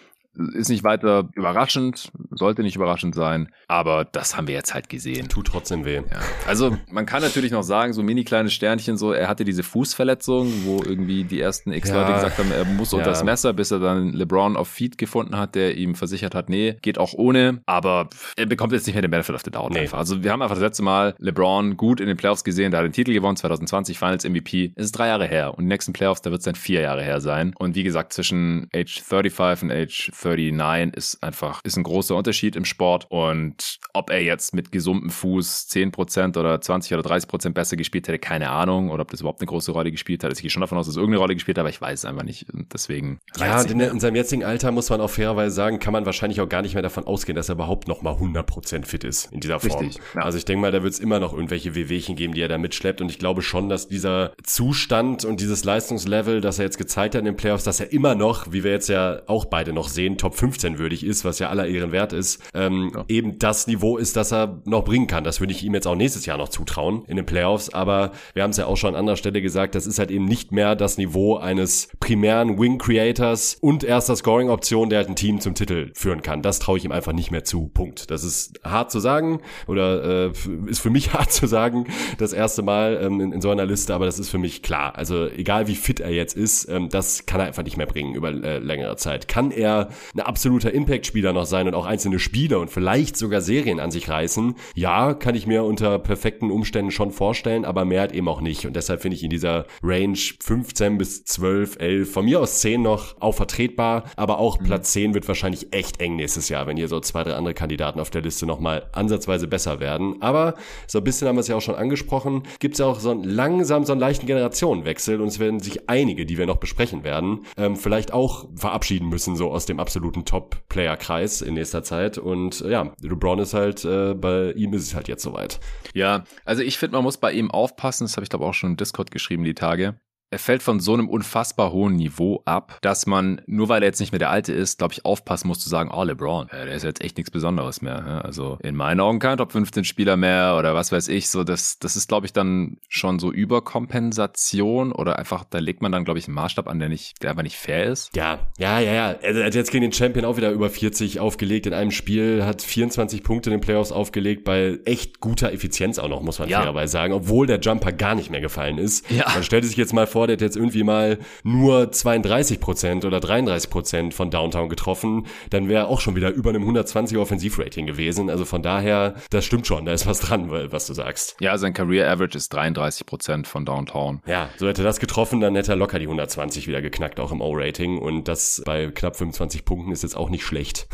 Ist nicht weiter überraschend, sollte nicht überraschend sein, aber das haben wir jetzt halt gesehen. Tut trotzdem weh. Ja. Also man kann natürlich noch sagen, so mini kleine Sternchen, so er hatte diese Fußverletzung, wo irgendwie die ersten X-Leute Ja. gesagt haben, er muss unter das Ja. Messer, bis er dann LeBron auf Feed gefunden hat, der ihm versichert hat, nee, geht auch ohne, aber er bekommt jetzt nicht mehr den Benefit of the Doubt Nee. einfach. Also wir haben einfach das letzte Mal LeBron gut in den Playoffs gesehen, der hat den Titel gewonnen, 2020 Finals MVP. Es ist drei Jahre her und die nächsten Playoffs, da wird es dann vier Jahre her sein. Und wie gesagt, zwischen Age 35 und Age 39 ist einfach, ist ein großer Unterschied im Sport. Und ob er jetzt mit gesundem Fuß 10% oder 20 oder 30% besser gespielt hätte, keine Ahnung. Oder ob das überhaupt eine große Rolle gespielt hat. Also ich gehe schon davon aus, dass es irgendeine Rolle gespielt hat, aber ich weiß es einfach nicht. Und deswegen. Ja, in, in, seinem jetzigen Alter muss man auch fairerweise sagen, kann man wahrscheinlich auch gar nicht mehr davon ausgehen, dass er überhaupt noch mal 100% fit ist in dieser Form. Richtig. Ja. Also ich denke mal, da wird es immer noch irgendwelche Wehwehchen geben, die er da mitschleppt. Und ich glaube schon, dass dieser Zustand und dieses Leistungslevel, das er jetzt gezeigt hat in den Playoffs, dass er immer noch, wie wir jetzt ja auch beide noch sehen, Top 15 würdig ist, was ja aller Ehren wert ist, ähm, ja. eben das Niveau ist, das er noch bringen kann. Das würde ich ihm jetzt auch nächstes Jahr noch zutrauen in den Playoffs. Aber wir haben es ja auch schon an anderer Stelle gesagt, das ist halt eben nicht mehr das Niveau eines primären Wing Creators und erster Scoring-Option, der halt ein Team zum Titel führen kann. Das traue ich ihm einfach nicht mehr zu. Punkt. Das ist hart zu sagen oder äh, ist für mich hart zu sagen, das erste Mal ähm, in, in, so einer Liste, aber das ist für mich klar. Also egal wie fit er jetzt ist, ähm, das kann er einfach nicht mehr bringen über äh, längere Zeit. Kann er ein absoluter Impact-Spieler noch sein und auch einzelne Spiele und vielleicht sogar Serien an sich reißen? Ja, kann ich mir unter perfekten Umständen schon vorstellen, aber mehr halt eben auch nicht. Und deshalb finde ich in dieser Range 15 bis 12, 11, von mir aus 10 noch auch vertretbar, aber auch mhm. Platz 10 wird wahrscheinlich echt eng nächstes Jahr, wenn hier so zwei, drei andere Kandidaten auf der Liste nochmal ansatzweise besser werden. Aber so ein bisschen haben wir es ja auch schon angesprochen, gibt es ja auch so einen, langsam so einen leichten Generationenwechsel und es werden sich einige, die wir noch besprechen werden, ähm, vielleicht auch verabschieden müssen, so aus dem absoluten Top-Player-Kreis in nächster Zeit. Und äh, ja, LeBron ist halt, äh, bei ihm ist es halt jetzt soweit. Ja, also ich finde, man muss bei ihm aufpassen, das habe ich glaube auch schon im Discord geschrieben die Tage er fällt von so einem unfassbar hohen Niveau ab, dass man, nur weil er jetzt nicht mehr der Alte ist, glaube ich, aufpassen muss zu sagen, oh, LeBron, der ist jetzt echt nichts Besonderes mehr. Also in meinen Augen kein Top 15 Spieler mehr oder was weiß ich. So, das, das ist, glaube ich, dann schon so Überkompensation oder einfach, da legt man dann, glaube ich, einen Maßstab an, der nicht, der einfach nicht fair ist. Ja, ja, ja, ja. Er hat jetzt gegen den Champion auch wieder über 40 aufgelegt in einem Spiel, hat 24 Punkte in den Playoffs aufgelegt, bei echt guter Effizienz auch noch, muss man ja. fairerweise sagen, obwohl der Jumper gar nicht mehr gefallen ist. Ja. Man stellt sich jetzt mal vor, vor, der hat jetzt irgendwie mal nur 32 Prozent oder 33 Prozent von Downtown getroffen, dann wäre auch schon wieder über einem 120 Offensivrating gewesen. Also von daher, das stimmt schon, da ist was dran, was du sagst. Ja, sein Career Average ist 33 Prozent von Downtown. Ja, so hätte er das getroffen, dann hätte er locker die 120 wieder geknackt, auch im O-Rating. Und das bei knapp 25 Punkten ist jetzt auch nicht schlecht.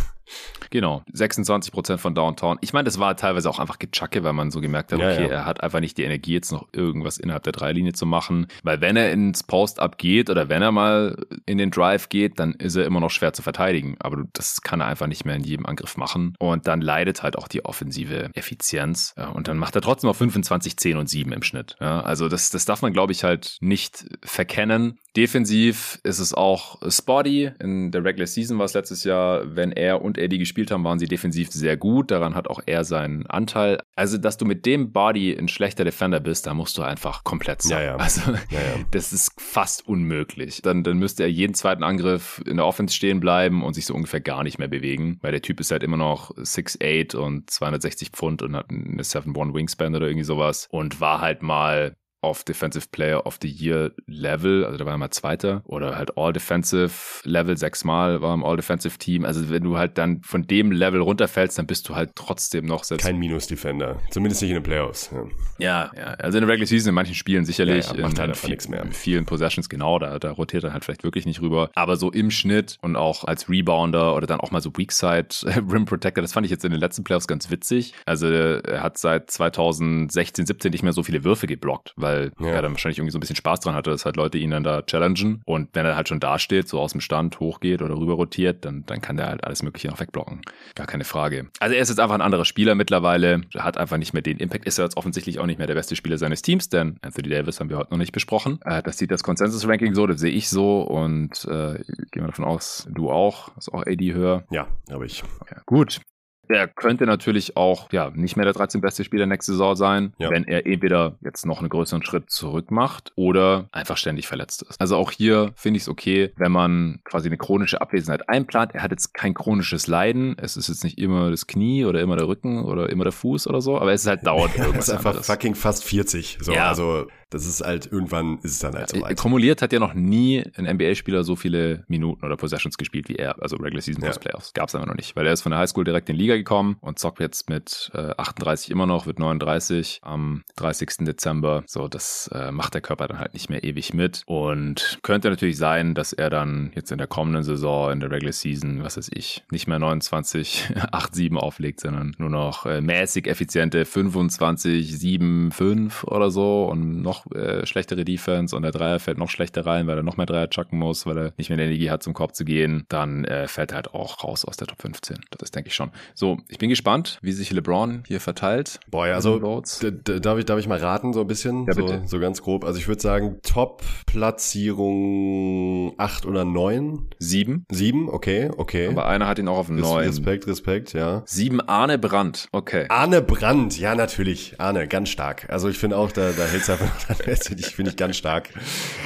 Genau, 26 Prozent von Downtown. Ich meine, das war teilweise auch einfach Gechacke, weil man so gemerkt hat, okay, ja, ja. er hat einfach nicht die Energie, jetzt noch irgendwas innerhalb der Dreilinie zu machen. Weil wenn er ins Post-Up geht oder wenn er mal in den Drive geht, dann ist er immer noch schwer zu verteidigen. Aber das kann er einfach nicht mehr in jedem Angriff machen. Und dann leidet halt auch die offensive Effizienz. Und dann macht er trotzdem noch 25, 10 und 7 im Schnitt. Also das, das darf man, glaube ich, halt nicht verkennen. Defensiv ist es auch spotty. In der Regular Season war es letztes Jahr, wenn er und Eddie gespielt haben, waren sie defensiv sehr gut. Daran hat auch er seinen Anteil. Also, dass du mit dem Body ein schlechter Defender bist, da musst du einfach komplett sein. Ja, ja. Also, ja, ja. das ist fast unmöglich. Dann, dann müsste er jeden zweiten Angriff in der Offense stehen bleiben und sich so ungefähr gar nicht mehr bewegen, weil der Typ ist halt immer noch 6'8 und 260 Pfund und hat eine 7'1 Wingspan oder irgendwie sowas und war halt mal auf Defensive Player of the Year Level, also da war er mal Zweiter oder halt All Defensive Level sechsmal war im All Defensive Team. Also wenn du halt dann von dem Level runterfällst, dann bist du halt trotzdem noch selbst. Kein Minus-Defender. Zumindest nicht in den Playoffs. Ja. ja, ja. Also in der Regular Season in manchen Spielen sicherlich. Ja, ja, macht in, halt viel, mehr. vielen Possessions genau, da, da rotiert er halt vielleicht wirklich nicht rüber. Aber so im Schnitt und auch als Rebounder oder dann auch mal so Weakside Rim Protector, das fand ich jetzt in den letzten Playoffs ganz witzig. Also er hat seit 2016, 17 nicht mehr so viele Würfe geblockt, weil weil ja. er dann wahrscheinlich irgendwie so ein bisschen Spaß dran hatte, dass halt Leute ihn dann da challengen. Und wenn er halt schon da steht, so aus dem Stand hochgeht oder rüber rotiert, dann, dann kann der halt alles Mögliche noch wegblocken. Gar keine Frage. Also er ist jetzt einfach ein anderer Spieler mittlerweile. Er hat einfach nicht mehr den Impact. Ist er jetzt offensichtlich auch nicht mehr der beste Spieler seines Teams, denn Anthony Davis haben wir heute noch nicht besprochen. Äh, das sieht das Consensus-Ranking so, das sehe ich so und äh, gehen wir davon aus, du auch. Ist auch AD höher. Ja, habe ich. Okay. Gut, er könnte natürlich auch ja nicht mehr der 13 beste Spieler nächste Saison sein, ja. wenn er entweder jetzt noch einen größeren Schritt zurück macht oder einfach ständig verletzt ist. Also auch hier finde ich es okay, wenn man quasi eine chronische Abwesenheit einplant. Er hat jetzt kein chronisches Leiden. Es ist jetzt nicht immer das Knie oder immer der Rücken oder immer der Fuß oder so, aber es ist halt dauernd irgendwas. er ist einfach anderes. fucking fast 40. So, ja. also Das ist halt, irgendwann ist es dann halt Äh, soweit. Kumuliert hat ja noch nie ein NBA-Spieler so viele Minuten oder Possessions gespielt wie er. Also Regular Season plus Ja. Playoffs. Gab es einfach noch nicht. Weil er ist von der Highschool direkt in die Liga gekommen und zockt jetzt mit äh, 38 immer noch, wird 39 am 30. Dezember. So, das äh, macht der Körper dann halt nicht mehr ewig mit. Und könnte natürlich sein, dass er dann jetzt in der kommenden Saison, in der Regular Season, was weiß ich, nicht mehr 29, 8, 7 auflegt, sondern nur noch äh, mäßig effiziente 25, 7, 5 oder so und noch äh, schlechtere Defense und der Dreier fällt noch schlechter rein, weil er noch mehr Dreier chucken muss, weil er nicht mehr die Energie hat, zum Korb zu gehen, dann äh, fällt er halt auch raus aus der Top 15. Das denke ich schon. So, ich bin gespannt, wie sich LeBron hier verteilt. Boah, ja, also darf ich, darf ich mal raten, so ein bisschen? Ja, so, so ganz grob. Also ich würde sagen, Top-Platzierung 8 oder 9? Sieben. 7, okay, okay. Aber einer hat ihn auch auf Res- neun. Respekt, Respekt, ja. Sieben Arne Brandt. Okay. Arne Brandt, ja natürlich. Arne, ganz stark. Also ich finde auch, da, da hält's einfach, ich finde ich ganz stark.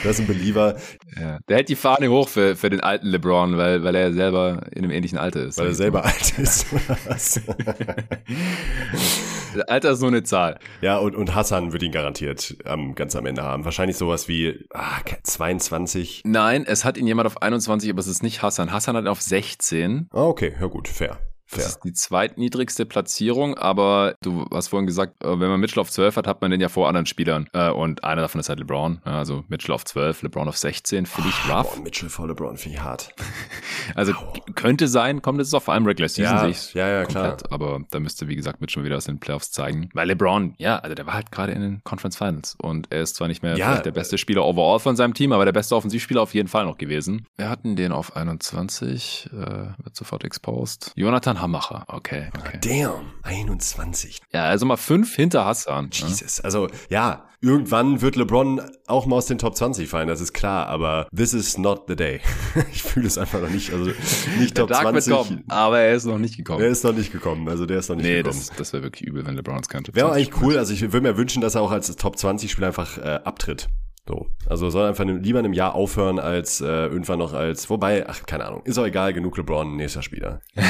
Das ist ein Believer, Ja. Der hält die Fahne hoch für, für den alten LeBron, weil, weil er selber in einem ähnlichen Alter ist. weil er selber alt ist. mal. Alter ist nur eine Zahl. ja, und, und Hassan wird ihn garantiert am, ganz am Ende haben. Wahrscheinlich sowas wie ah, 22. Nein, es hat ihn jemand auf 21, aber es ist nicht Hassan. Hassan hat ihn auf 16. Ah, okay, ja gut, fair. Das ist die zweitniedrigste Platzierung, aber du hast vorhin gesagt, äh, wenn man Mitchell auf 12 hat, hat man den ja vor anderen Spielern. Äh, Und einer davon ist halt LeBron. Ja, Also Mitchell auf 12, LeBron auf 16, finde ich rough. Boah, Mitchell vor LeBron finde ich hart. Also könnte sein, kommt es auch vor allem Regular Season Ja, sehe ich's ja, ja, komplett. Aber da müsste, wie gesagt, Mitchell wieder aus den Playoffs zeigen. Weil LeBron, ja, also der war halt gerade in den Conference Finals und er ist zwar nicht mehr Ja, vielleicht der beste Spieler overall von seinem Team, aber der beste Offensivspieler auf jeden Fall noch gewesen. Wir hatten den auf 21, äh, wird sofort exposed. Jonathan Hammacher, okay, okay. Damn, 21. Ja, also mal fünf hinter Hassan. ne? Jesus. Also, ja, irgendwann wird LeBron auch mal aus den Top 20 fallen, das ist klar, aber this is not the day. ich fühle es einfach noch nicht. Also, nicht Der Top wird 20. kommen, aber er ist noch nicht gekommen. Der ist noch nicht gekommen. Also, der ist noch nicht nee, gekommen. das, das wäre wirklich übel, wenn LeBron es könnte. Wäre eigentlich cool. Also, ich würde mir wünschen, dass er auch als Top 20 Spieler einfach äh, abtritt. So. Also soll einfach lieber in einem Jahr aufhören, als äh, irgendwann noch als, wobei, ach, keine Ahnung, ist auch egal, genug LeBron, nächster Spieler.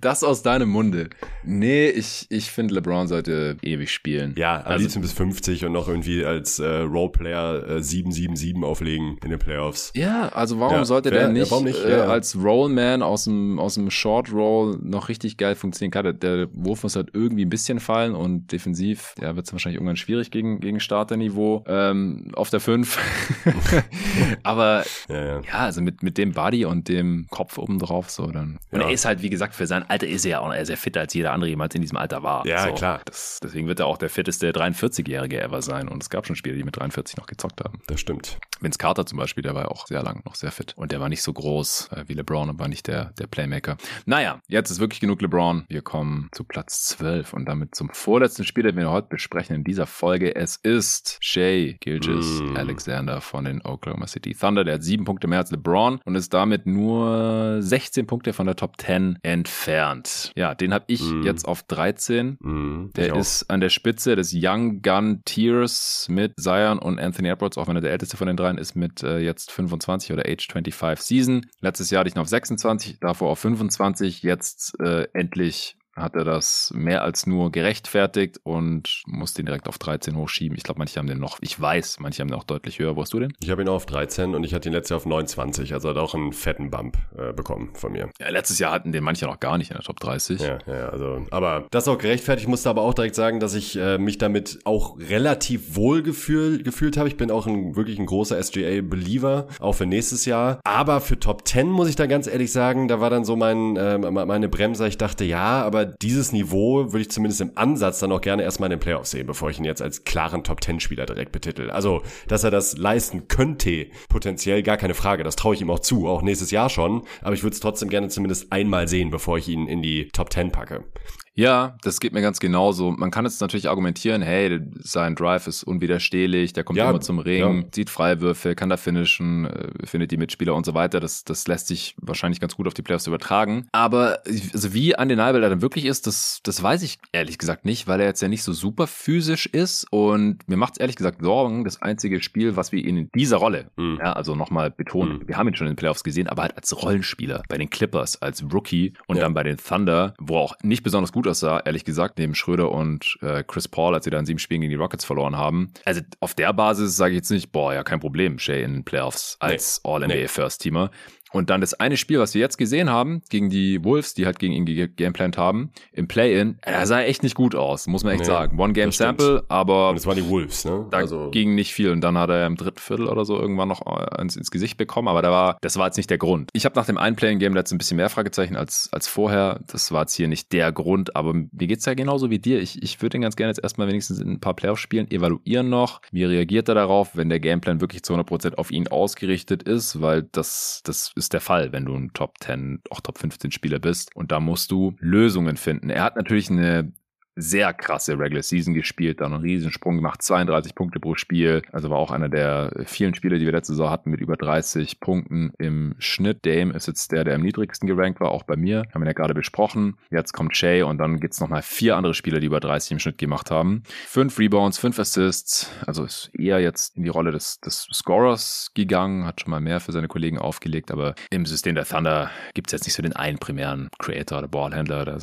Das aus deinem Munde. Nee, ich, ich finde, LeBron sollte ewig spielen. Ja, am also, liebsten bis 50 und noch irgendwie als äh, Roleplayer äh, 7-7-7 auflegen in den Playoffs. ja, also warum Ja, sollte ja, der ja, nicht, warum nicht? Äh, Ja, ja. als Rollman aus dem, aus dem Short Roll noch richtig geil funktionieren kann? Der, der Wurf muss halt irgendwie ein bisschen fallen und defensiv, ja, wird es wahrscheinlich irgendwann schwierig gegen, gegen Starterniveau ähm, auf der 5. Aber Ja, ja. ja, also mit, mit dem Body und dem Kopf oben drauf, so dann. Und Ja. er ist halt, wie gesagt, für sein Alter ist er ja auch sehr fitter als jeder andere jemals in diesem Alter war. Ja, so, klar. Das, deswegen wird er auch der fitteste 43-Jährige ever sein. Und es gab schon Spieler, die mit 43 noch gezockt haben. Das stimmt. Vince Carter zum Beispiel, der war ja auch sehr lang noch sehr fit. Und der war nicht so groß äh, wie LeBron und war nicht der, der Playmaker. Naja, jetzt ist wirklich genug LeBron. Wir kommen zu Platz 12 und damit zum vorletzten Spieler, den wir heute besprechen in dieser Folge. Es ist Shea Gilgis Mm. Alexander von den Oklahoma City Thunder. Der hat sieben Punkte mehr als LeBron und ist damit nur 16 Punkte von der Top 10 entfernt. Ja, den habe ich Mm. jetzt auf 13. Mhm, ich Der auch. ist an der Spitze des Young Gun Tiers mit Zion und Anthony Edwards, auch wenn er der älteste von den dreien ist, mit äh, jetzt 25 oder Age 25 Season. Letztes Jahr hatte ich ihn auf 26, davor auf 25, jetzt äh, endlich hat er das mehr als nur gerechtfertigt und muss den direkt auf 13 hochschieben. Ich glaube, manche haben den noch, ich weiß, manche haben den auch deutlich höher. Wo hast du den? Ich habe ihn auch auf 13 und ich hatte ihn letztes Jahr auf 29, also hat auch einen fetten Bump äh, bekommen von mir. Ja, letztes Jahr hatten den manche noch gar nicht in der Top 30. Ja, ja, also, aber das ist auch gerechtfertigt. Ich musste aber auch direkt sagen, dass ich äh, mich damit auch relativ wohl gefühl, gefühlt habe. Ich bin auch ein wirklich ein großer SGA-Believer, auch für nächstes Jahr. Aber für Top 10 muss ich da ganz ehrlich sagen, da war dann so mein, äh, meine Bremse. Ich dachte, ja, aber dieses Niveau würde ich zumindest im Ansatz dann auch gerne erstmal in den Playoffs sehen, bevor ich ihn jetzt als klaren Top 10-Spieler direkt betitel. Also, dass er das leisten könnte, potenziell gar keine Frage. Das traue ich ihm auch zu, auch nächstes Jahr schon. Aber ich würde es trotzdem gerne zumindest einmal sehen, bevor ich ihn in die Top 10 packe. Ja, das geht mir ganz genauso. Man kann jetzt natürlich argumentieren, hey, sein Drive ist unwiderstehlich, der kommt Ja, immer zum Ring, ja. zieht Freiwürfe, kann da finishen, äh, findet die Mitspieler und so weiter. Das, das lässt sich wahrscheinlich ganz gut auf die Playoffs übertragen. Aber also wie undeniable er dann wirklich ist, das, das weiß ich ehrlich gesagt nicht, weil er jetzt ja nicht so super physisch ist und mir macht es ehrlich gesagt Sorgen, das einzige Spiel, was wir ihn in dieser Rolle, Mhm. ja, also nochmal betonen, Mhm. wir haben ihn schon in den Playoffs gesehen, aber halt als Rollenspieler bei den Clippers, als Rookie und Ja. dann bei den Thunder, wo er auch nicht besonders gut aussah, ehrlich gesagt, neben Schröder und äh, Chris Paul, als sie da in sieben Spielen gegen die Rockets verloren haben. Also auf der Basis sage ich jetzt nicht, boah, ja, kein Problem, Shay in Playoffs als nee. All-NBA nee. Und dann das eine Spiel, was wir jetzt gesehen haben, gegen die Wolves, die halt gegen ihn gegameplant haben, im Play-In, er sah echt nicht gut aus, muss man echt nee, sagen. One-Game-Sample, aber und es waren die Wolves, ne? Da also ging nicht viel. Und dann hat er im dritten Viertel oder so irgendwann noch ins, ins Gesicht bekommen, aber da war, das war jetzt nicht der Grund. Ich habe nach dem einen Play-In-Game letztens ein bisschen mehr Fragezeichen als, als vorher. Das war jetzt hier nicht der Grund, aber mir geht's ja genauso wie dir. Ich, ich würde ihn ganz gerne jetzt erstmal wenigstens in ein paar Playoff-Spielen evaluieren noch. Wie reagiert er darauf, wenn der Gameplan wirklich zu 100% auf ihn ausgerichtet ist, weil das, das ist der Fall, wenn du ein Top 10, auch Top 15 Spieler bist. Und da musst du Lösungen finden. Er hat natürlich eine sehr krasse Regular Season gespielt, dann einen Riesensprung gemacht, 32 Punkte pro Spiel. Also war auch einer der vielen Spieler, die wir letzte Saison hatten, mit über 30 Punkten im Schnitt. Dame ist jetzt der, der am niedrigsten gerankt war, auch bei mir. Haben wir ja gerade besprochen. Jetzt kommt Shay und dann gibt's nochmal vier andere Spieler, die über 30 im Schnitt gemacht haben. Fünf Rebounds, fünf Assists. Also ist eher jetzt in die Rolle des, des Scorers gegangen, hat schon mal mehr für seine Kollegen aufgelegt, aber im System der Thunder gibt's jetzt nicht so den einen primären Creator oder Ballhändler. Da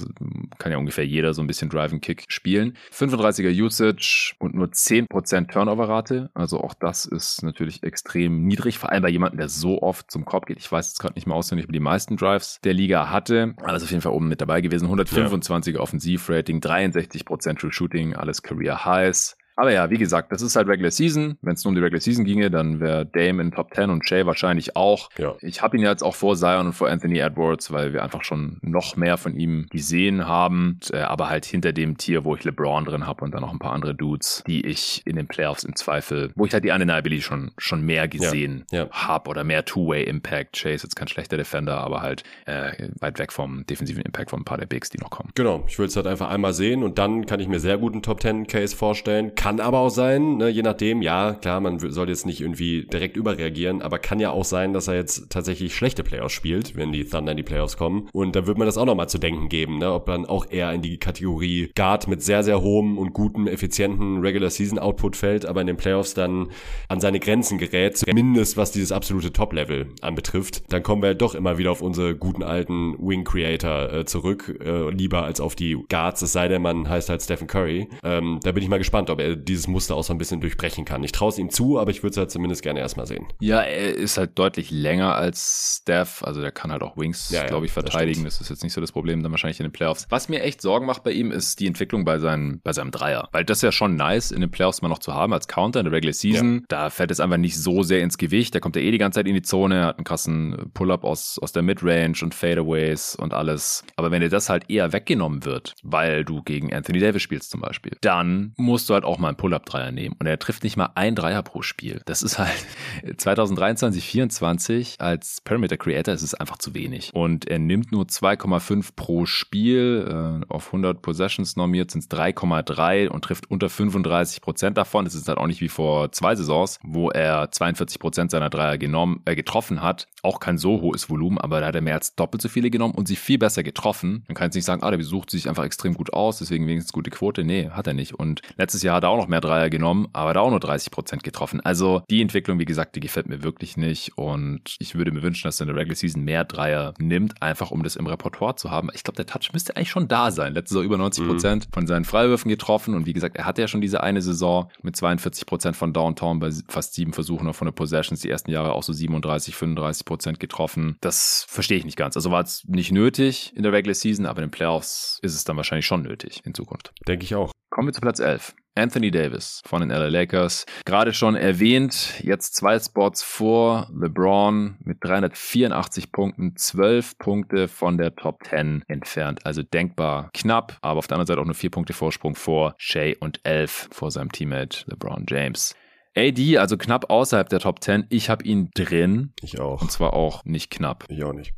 kann ja ungefähr jeder so ein bisschen driven Kick spielen. 35er Usage und nur 10% Turnover-Rate. Also auch das ist natürlich extrem niedrig, vor allem bei jemandem, der so oft zum Korb geht. Ich weiß jetzt gerade nicht mehr auswendig, wie die meisten Drives der Liga hatte. Alles auf jeden Fall oben mit dabei gewesen. 125er ja. Offensivrating, 63% True Shooting, alles Career Highs. Aber ja, wie gesagt, das ist halt Regular Season. Wenn es nur um die Regular Season ginge, dann wäre Dame in Top 10 und Shay wahrscheinlich auch. Ja. Ich habe ihn jetzt auch vor Zion und vor Anthony Edwards, weil wir einfach schon noch mehr von ihm gesehen haben. Äh, aber halt hinter dem Tier, wo ich LeBron drin habe und dann noch ein paar andere Dudes, die ich in den Playoffs im Zweifel, wo ich halt die Undeniability schon, schon mehr gesehen ja. ja. habe oder mehr Two-Way-Impact. Shay ist jetzt kein schlechter Defender, aber halt äh, weit weg vom defensiven Impact von ein paar der Bigs, die noch kommen. Genau, ich will es halt einfach einmal sehen und dann kann ich mir sehr gut einen Top 10 Case vorstellen kann aber auch sein, ne, je nachdem, ja, klar, man soll jetzt nicht irgendwie direkt überreagieren, aber kann ja auch sein, dass er jetzt tatsächlich schlechte Playoffs spielt, wenn die Thunder in die Playoffs kommen. Und da wird man das auch nochmal zu denken geben, ne, ob man auch eher in die Kategorie Guard mit sehr, sehr hohem und guten, effizienten Regular Season Output fällt, aber in den Playoffs dann an seine Grenzen gerät, zumindest was dieses absolute Top-Level anbetrifft. Dann kommen wir doch immer wieder auf unsere guten alten Wing Creator äh, zurück, äh, lieber als auf die Guards, es sei denn, man heißt halt Stephen Curry. Ähm, da bin ich mal gespannt, ob er dieses Muster auch so ein bisschen durchbrechen kann. Ich traue es ihm zu, aber ich würde es halt zumindest gerne erstmal sehen. Ja, er ist halt deutlich länger als Steph. Also der kann halt auch Wings, ja, glaube ich, verteidigen. Das, das, ist jetzt nicht so das Problem dann wahrscheinlich in den Playoffs. Was mir echt Sorgen macht bei ihm, ist die Entwicklung bei, seinen, bei seinem Dreier. Weil das ist ja schon nice, in den Playoffs mal noch zu haben als Counter in der Regular Season. Ja. Da fällt es einfach nicht so sehr ins Gewicht. Der kommt ja eh die ganze Zeit in die Zone, hat einen krassen Pull-Up aus, aus der Midrange und Fadeaways und alles. Aber wenn dir das halt eher weggenommen wird, weil du gegen Anthony Davis spielst zum Beispiel, dann musst du halt auch mal einen Pull-Up-Dreier nehmen. Und er trifft nicht mal ein Dreier pro Spiel. Das ist halt 2023, 2024 als Perimeter Creator ist es einfach zu wenig. Und er nimmt nur 2,5 pro Spiel. Äh, auf 100 Possessions normiert sind es 3,3 und trifft unter 35 Prozent davon. Das ist halt auch nicht wie vor zwei Saisons, wo er 42 Prozent seiner Dreier genommen, äh, getroffen hat. Auch kein so hohes Volumen, aber da hat er mehr als doppelt so viele genommen und sie viel besser getroffen. Man kann jetzt nicht sagen, ah, der besucht sich einfach extrem gut aus, deswegen wenigstens gute Quote. Nee, hat er nicht. Und letztes Jahr hat er auch noch mehr Dreier genommen, aber da auch nur 30 Prozent getroffen. Also die Entwicklung, wie gesagt, die gefällt mir wirklich nicht und ich würde mir wünschen, dass er in der Regular Season mehr Dreier nimmt, einfach um das im Repertoire zu haben. Ich glaube, der Touch müsste eigentlich schon da sein. Letztes Jahr über 90 Prozent mhm. von seinen Freiwürfen getroffen und wie gesagt, er hatte ja schon diese eine Saison mit 42 Prozent von Downtown bei fast sieben Versuchen von der Possessions, die ersten Jahre auch so 37, 35 Prozent getroffen. Das verstehe ich nicht ganz. Also war es nicht nötig in der Regular Season, aber in den Playoffs ist es dann wahrscheinlich schon nötig in Zukunft. Denke ich auch. Kommen wir zu Platz 11. Anthony Davis von den LA Lakers. Gerade schon erwähnt, jetzt zwei Spots vor LeBron mit 384 Punkten, 12 Punkte von der Top 10 entfernt. Also denkbar knapp, aber auf der anderen Seite auch nur vier Punkte Vorsprung vor Shea und 11 vor seinem Teammate LeBron James. AD, also knapp außerhalb der Top 10. Ich habe ihn drin. Ich auch. Und zwar auch nicht knapp. Ich auch nicht.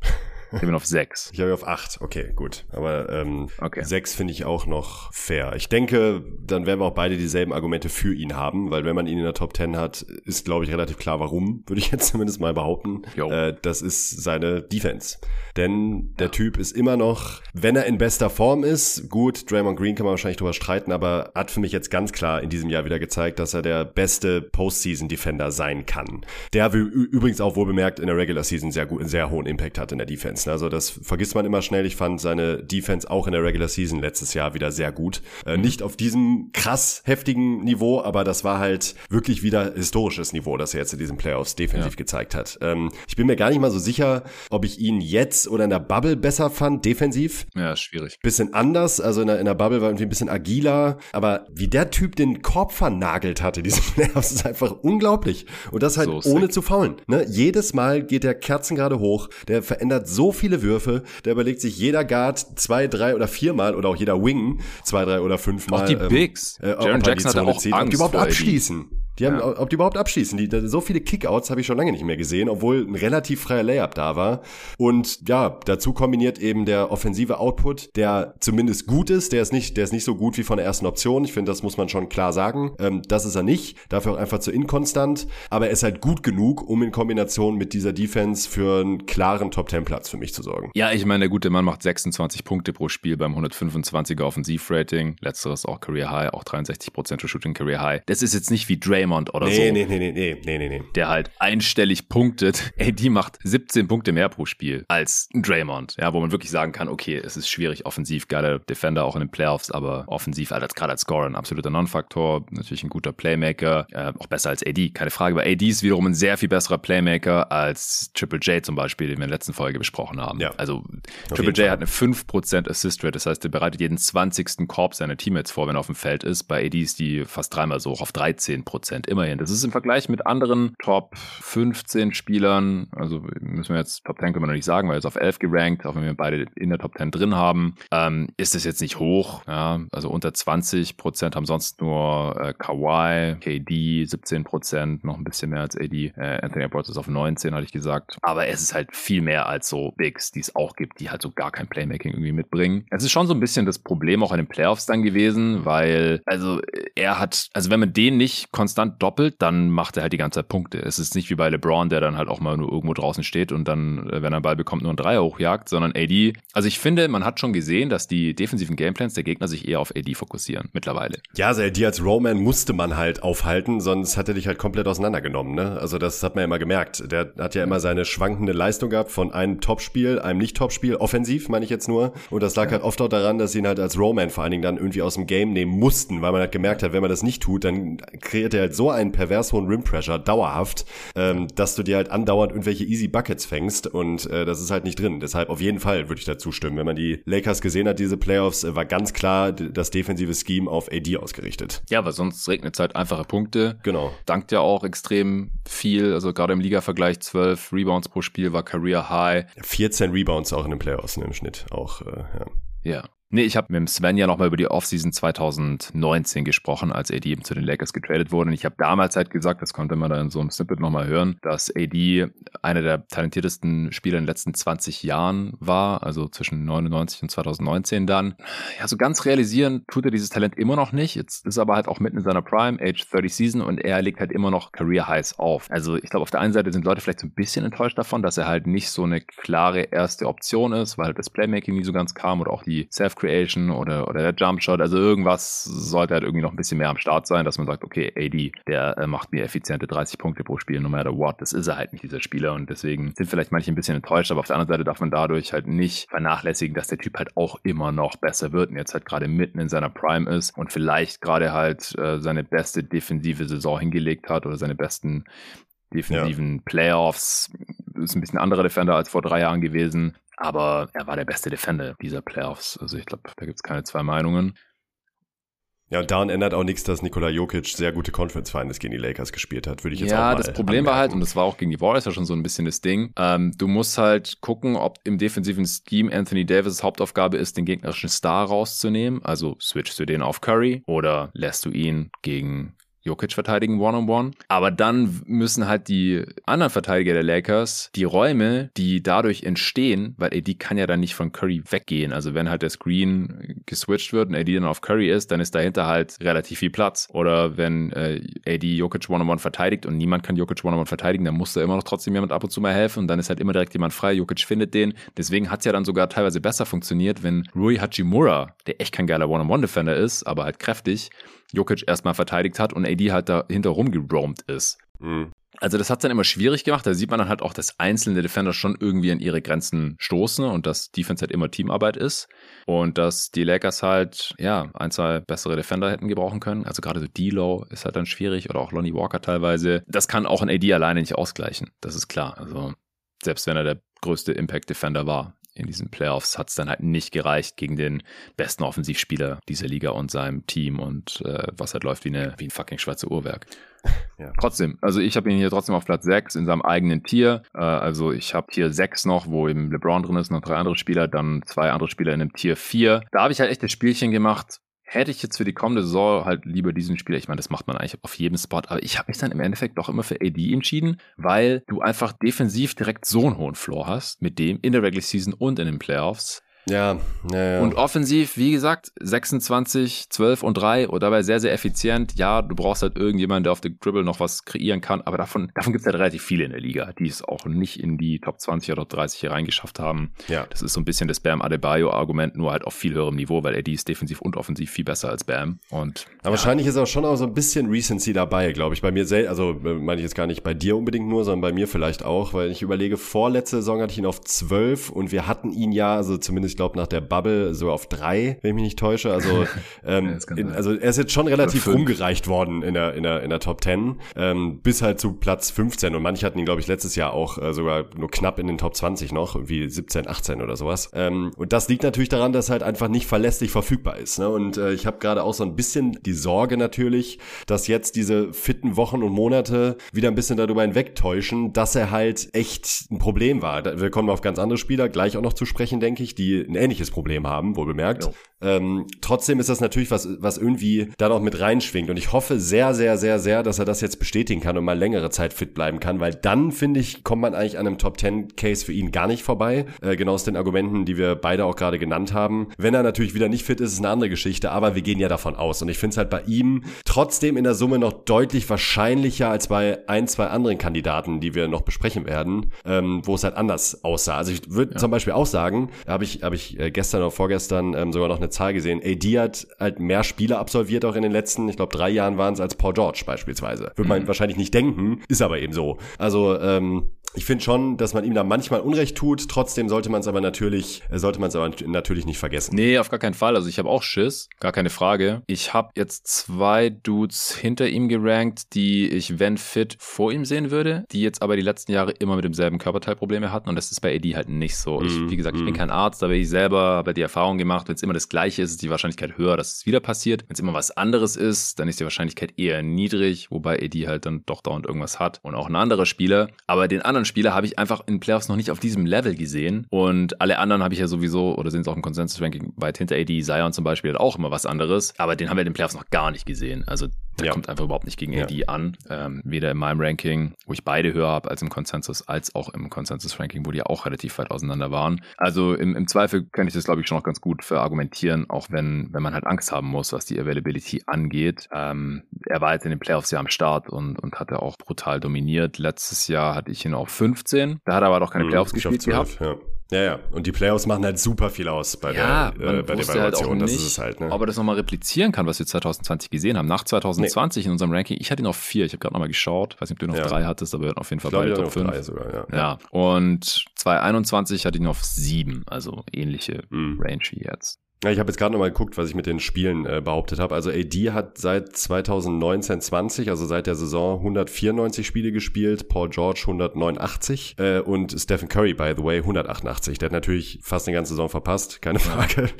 Ich bin auf sechs. Ich habe auf acht. Okay, gut. Aber ähm, okay. sechs finde ich auch noch fair. Ich denke, dann werden wir auch beide dieselben Argumente für ihn haben, weil wenn man ihn in der Top 10 hat, ist, glaube ich, relativ klar, warum, würde ich jetzt zumindest mal behaupten. Äh, das ist seine Defense. Denn der ja. Typ ist immer noch, wenn er in bester Form ist, gut, Draymond Green kann man wahrscheinlich drüber streiten, aber hat für mich jetzt ganz klar in diesem Jahr wieder gezeigt, dass er der beste Postseason-Defender sein kann. Der übrigens auch wohl bemerkt in der Regular Season sehr gut, einen sehr hohen Impact hat in der Defense. Defense. Also das vergisst man immer schnell. Ich fand seine Defense auch in der Regular Season letztes Jahr wieder sehr gut. Äh, nicht auf diesem krass heftigen Niveau, aber das war halt wirklich wieder historisches Niveau, das er jetzt in diesen Playoffs defensiv ja. gezeigt hat. Ähm, ich bin mir gar nicht mal so sicher, ob ich ihn jetzt oder in der Bubble besser fand, defensiv. Ja, schwierig. Bisschen anders. Also in der, in der Bubble war irgendwie ein bisschen agiler. Aber wie der Typ den Korb vernagelt hatte, diese Playoffs, ist einfach unglaublich. Und das halt so ohne zu faulen. Ne? Jedes Mal geht der Kerzen gerade hoch. Der verändert so viele Würfe. Der überlegt sich jeder Guard zwei, drei oder viermal oder auch jeder Wing zwei, drei oder fünfmal. Auch die ähm, Bigs. Äh, Jaron Jackson hat auch zieht, Angst die überhaupt abschließen. Die haben, ja. ob die überhaupt abschließen. Die, so viele Kickouts habe ich schon lange nicht mehr gesehen, obwohl ein relativ freier Layup da war. Und ja, dazu kombiniert eben der offensive Output, der zumindest gut ist. Der ist nicht, der ist nicht so gut wie von der ersten Option. Ich finde, das muss man schon klar sagen. Ähm, das ist er nicht. Dafür auch einfach zu inkonstant. Aber er ist halt gut genug, um in Kombination mit dieser Defense für einen klaren Top-10-Platz für mich zu sorgen. Ja, ich meine, der gute Mann macht 26 Punkte pro Spiel beim 125er Offensivrating. Letzteres auch Career High, auch 63% für Shooting Career High. Das ist jetzt nicht wie Draymond Draymond oder nee, so. Nee, nee, nee, nee, nee, nee, nee. Der halt einstellig punktet. Ey, die macht 17 Punkte mehr pro Spiel als Draymond. Ja, wo man wirklich sagen kann, okay, es ist schwierig, offensiv, geiler Defender auch in den Playoffs, aber offensiv, als gerade als Scorer ein absoluter Non-Faktor, natürlich ein guter Playmaker, äh, auch besser als AD, keine Frage. Aber AD ist wiederum ein sehr viel besserer Playmaker als Triple J zum Beispiel, den wir in der letzten Folge besprochen haben. Ja. Also Triple J hat eine 5% Assist Rate, das heißt, er bereitet jeden 20. Korb seiner Teammates vor, wenn er auf dem Feld ist. Bei AD ist die fast dreimal so hoch auf 13%. Prozent, immerhin. Das ist im Vergleich mit anderen Top 15 Spielern, also müssen wir jetzt Top 10 können wir noch nicht sagen, weil er ist auf 11 gerankt, auch wenn wir beide in der Top 10 drin haben, ähm, ist es jetzt nicht hoch. Ja? Also unter 20 Prozent haben sonst nur äh, Kawhi, KD 17 Prozent, noch ein bisschen mehr als AD. Äh, Anthony Edwards ist auf 19, hatte ich gesagt. Aber es ist halt viel mehr als so Bigs, die es auch gibt, die halt so gar kein Playmaking irgendwie mitbringen. Es ist schon so ein bisschen das Problem auch in den Playoffs dann gewesen, weil, also er hat, also wenn man den nicht konstant konstant doppelt, dann macht er halt die ganze Zeit Punkte. Es ist nicht wie bei LeBron, der dann halt auch mal nur irgendwo draußen steht und dann, äh, wenn er einen Ball bekommt, nur einen Dreier hochjagt, sondern AD. Also ich finde, man hat schon gesehen, dass die defensiven Gameplans der Gegner sich eher auf AD fokussieren mittlerweile. Ja, also AD als Roman musste man halt aufhalten, sonst hat er dich halt komplett auseinandergenommen. Ne? Also das hat man ja immer gemerkt. Der hat ja immer seine schwankende Leistung gehabt von einem Topspiel, einem Nicht-Topspiel, offensiv meine ich jetzt nur. Und das lag ja. halt oft auch daran, dass sie ihn halt als Roman vor allen Dingen dann irgendwie aus dem Game nehmen mussten, weil man halt gemerkt hat, wenn man das nicht tut, dann kreiert er halt so einen pervers hohen Rim Pressure dauerhaft, ähm, dass du dir halt andauernd irgendwelche Easy Buckets fängst und äh, das ist halt nicht drin. Deshalb auf jeden Fall würde ich dazu stimmen. Wenn man die Lakers gesehen hat, diese Playoffs, äh, war ganz klar das defensive Scheme auf AD ausgerichtet. Ja, weil sonst regnet es halt einfache Punkte. Genau. Dankt ja auch extrem viel, also gerade im Liga-Vergleich 12 Rebounds pro Spiel war Career High. 14 Rebounds auch in den Playoffs ne, im Schnitt auch, äh, ja. Ja, Nee, ich habe mit Sven ja nochmal über die Offseason 2019 gesprochen, als AD eben zu den Lakers getradet wurde. Und ich habe damals halt gesagt, das konnte man dann in so einem Snippet nochmal hören, dass AD einer der talentiertesten Spieler in den letzten 20 Jahren war, also zwischen 99 und 2019 dann. Ja, so ganz realisieren tut er dieses Talent immer noch nicht. Jetzt ist er aber halt auch mitten in seiner Prime, Age 30 Season, und er legt halt immer noch Career Highs auf. Also ich glaube, auf der einen Seite sind Leute vielleicht so ein bisschen enttäuscht davon, dass er halt nicht so eine klare erste Option ist, weil das Playmaking nie so ganz kam oder auch die Self Creation oder, oder der Jump Shot. Also irgendwas sollte halt irgendwie noch ein bisschen mehr am Start sein, dass man sagt, okay, AD, der äh, macht mir effiziente 30 Punkte pro Spiel, no matter what. Das ist er halt nicht, dieser Spieler. Und deswegen sind vielleicht manche ein bisschen enttäuscht, aber auf der anderen Seite darf man dadurch halt nicht vernachlässigen, dass der Typ halt auch immer noch besser wird und jetzt halt gerade mitten in seiner Prime ist und vielleicht gerade halt äh, seine beste defensive Saison hingelegt hat oder seine besten defensiven ja. Playoffs. Ist ein bisschen anderer Defender als vor drei Jahren gewesen. Aber er war der beste Defender dieser Playoffs. Also ich glaube, da gibt es keine zwei Meinungen. Ja, und daran ändert auch nichts, dass Nikola Jokic sehr gute Conference Finals gegen die Lakers gespielt hat, würde ich jetzt ja, auch mal Ja, das Problem anmerken. war halt, und das war auch gegen die Warriors ja schon so ein bisschen das Ding, ähm, du musst halt gucken, ob im defensiven Scheme Anthony Davis Hauptaufgabe ist, den gegnerischen Star rauszunehmen. Also switchst du den auf Curry oder lässt du ihn gegen Jokic verteidigen One-on-One. Aber dann müssen halt die anderen Verteidiger der Lakers die Räume, die dadurch entstehen, weil AD kann ja dann nicht von Curry weggehen. Also wenn halt der Screen geswitcht wird und AD dann auf Curry ist, dann ist dahinter halt relativ viel Platz. Oder wenn äh, AD Jokic One-on-One verteidigt und niemand kann Jokic One-on-One verteidigen, dann muss da immer noch trotzdem jemand ab und zu mal helfen und dann ist halt immer direkt jemand frei. Jokic findet den. Deswegen hat es ja dann sogar teilweise besser funktioniert, wenn Rui Hachimura, der echt kein geiler One-on-One-Defender ist, aber halt kräftig, Jokic erstmal verteidigt hat und AD halt dahinter rumgeroamt ist. Mhm. Also das hat dann immer schwierig gemacht. Da sieht man dann halt auch, dass einzelne Defender schon irgendwie an ihre Grenzen stoßen und dass Defense halt immer Teamarbeit ist. Und dass die Lakers halt, ja, ein, zwei bessere Defender hätten gebrauchen können. Also gerade so D-Low ist halt dann schwierig oder auch Lonnie Walker teilweise. Das kann auch ein AD alleine nicht ausgleichen. Das ist klar. Also selbst wenn er der größte Impact Defender war in diesen Playoffs hat es dann halt nicht gereicht gegen den besten Offensivspieler dieser Liga und seinem Team und äh, was halt läuft wie, eine, wie ein fucking schwarze Uhrwerk. Ja. Trotzdem, also ich habe ihn hier trotzdem auf Platz 6 in seinem eigenen Tier. Äh, also ich habe Tier 6 noch, wo eben LeBron drin ist, noch drei andere Spieler, dann zwei andere Spieler in einem Tier 4. Da habe ich halt echt das Spielchen gemacht, hätte ich jetzt für die kommende Saison halt lieber diesen Spieler, ich meine, das macht man eigentlich auf jedem Spot, aber ich habe mich dann im Endeffekt doch immer für AD entschieden, weil du einfach defensiv direkt so einen hohen Floor hast, mit dem in der Regular Season und in den Playoffs. Ja, ja, ja. Und offensiv, wie gesagt, 26, 12 und 3 und dabei sehr, sehr effizient. Ja, du brauchst halt irgendjemanden, der auf der Dribble noch was kreieren kann, aber davon, davon gibt es halt relativ viele in der Liga, die es auch nicht in die Top 20 oder Top 30 hier reingeschafft haben. Ja. Das ist so ein bisschen das Bam Adebayo-Argument, nur halt auf viel höherem Niveau, weil er die ist defensiv und offensiv viel besser als Bam. Und, aber ja. wahrscheinlich ist auch schon auch so ein bisschen Recency dabei, glaube ich. Bei mir selbst, also äh, meine ich jetzt gar nicht bei dir unbedingt nur, sondern bei mir vielleicht auch, weil ich überlege, vorletzte Saison hatte ich ihn auf 12 und wir hatten ihn ja, also zumindest, glaube, nach der Bubble so auf drei, wenn ich mich nicht täusche. Also, ähm, in, also er ist jetzt schon relativ rumgereicht worden in der, in der, in der Top 10, ähm, bis halt zu Platz 15. Und manche hatten ihn, glaube ich, letztes Jahr auch äh, sogar nur knapp in den Top 20 noch, wie 17, 18 oder sowas. Ähm, und das liegt natürlich daran, dass halt einfach nicht verlässlich verfügbar ist. Ne? Und äh, ich habe gerade auch so ein bisschen die Sorge natürlich, dass jetzt diese fitten Wochen und Monate wieder ein bisschen darüber hinwegtäuschen, dass er halt echt ein Problem war. Wir kommen auf ganz andere Spieler gleich auch noch zu sprechen, denke ich, die ein ähnliches Problem haben, wohl bemerkt. Ähm, trotzdem ist das natürlich was, was irgendwie da noch mit reinschwingt. Und ich hoffe sehr, sehr, sehr, sehr, dass er das jetzt bestätigen kann und mal längere Zeit fit bleiben kann, weil dann, finde ich, kommt man eigentlich an einem Top 10 Case für ihn gar nicht vorbei. Äh, genau aus den Argumenten, die wir beide auch gerade genannt haben. Wenn er natürlich wieder nicht fit ist, ist eine andere Geschichte, aber wir gehen ja davon aus. Und ich finde es halt bei ihm trotzdem in der Summe noch deutlich wahrscheinlicher als bei ein, zwei anderen Kandidaten, die wir noch besprechen werden, ähm, wo es halt anders aussah. Also ich würde ja. zum Beispiel auch sagen, habe ich, hab ich äh, gestern oder vorgestern ähm, sogar noch eine Zahl gesehen. AD hat halt mehr Spiele absolviert auch in den letzten, ich glaube, drei Jahren waren es als Paul George beispielsweise. Würde man mhm. wahrscheinlich nicht denken, ist aber eben so. Also ähm, ich finde schon, dass man ihm da manchmal Unrecht tut. Trotzdem sollte man es aber natürlich, äh, sollte man es aber natürlich nicht vergessen. Nee, auf gar keinen Fall. Also ich habe auch Schiss, gar keine Frage. Ich habe jetzt zwei Dudes hinter ihm gerankt, die ich, wenn fit, vor ihm sehen würde, die jetzt aber die letzten Jahre immer mit demselben Körperteil Probleme hatten. Und das ist bei AD halt nicht so. Ich, mm, wie gesagt, ich bin mm. kein Arzt, aber ich selber habe die Erfahrung gemacht, wenn es immer das Gleiche ist, ist die Wahrscheinlichkeit höher, dass es wieder passiert. Wenn es immer was anderes ist, dann ist die Wahrscheinlichkeit eher niedrig, wobei AD halt dann doch dauernd irgendwas hat. Und auch ein anderer Spieler. Aber den anderen Spieler habe ich einfach in Playoffs noch nicht auf diesem Level gesehen. Und alle anderen habe ich ja sowieso, oder sind es auch im Consensus-Ranking weit hinter AD. Zion zum Beispiel hat auch immer was anderes. Aber den haben wir in den Playoffs noch gar nicht gesehen. Also der ja. kommt einfach überhaupt nicht gegen AD ja. an. Ähm, weder in meinem Ranking, wo ich beide höher habe als im Consensus, als auch im Consensus-Ranking, wo die auch relativ weit auseinander waren. Also im, im Zweifel kann ich das, glaube ich, schon noch ganz gut verargumentieren, auch wenn, wenn man halt Angst haben muss, was die Availability angeht. Ähm, er war jetzt in den Playoffs ja am Start und, und hatte auch brutal dominiert. Letztes Jahr hatte ich ihn auf 15. Da hat er aber doch keine mhm, Playoffs gespielt 12, gehabt. Ja. Ja, ja. Und die Playoffs machen halt super viel aus bei ja, der, äh, bei der Evaluation. Halt das ist es halt, ne? Ob er das nochmal replizieren kann, was wir 2020 gesehen haben. Nach 2020 nee. in unserem Ranking, ich hatte ihn auf vier, ich habe gerade nochmal geschaut. Weiß nicht, ob du noch ja. drei hattest, aber auf jeden Fall bei der Top 5. Drei sogar, ja. ja. Und 2021 hatte ich ihn auf sieben, also ähnliche mhm. Range wie jetzt. Ich habe jetzt gerade nochmal geguckt, was ich mit den Spielen äh, behauptet habe. Also AD hat seit 2019-20, also seit der Saison 194 Spiele gespielt, Paul George 189 äh, und Stephen Curry, by the way, 188. Der hat natürlich fast eine ganze Saison verpasst, keine Frage.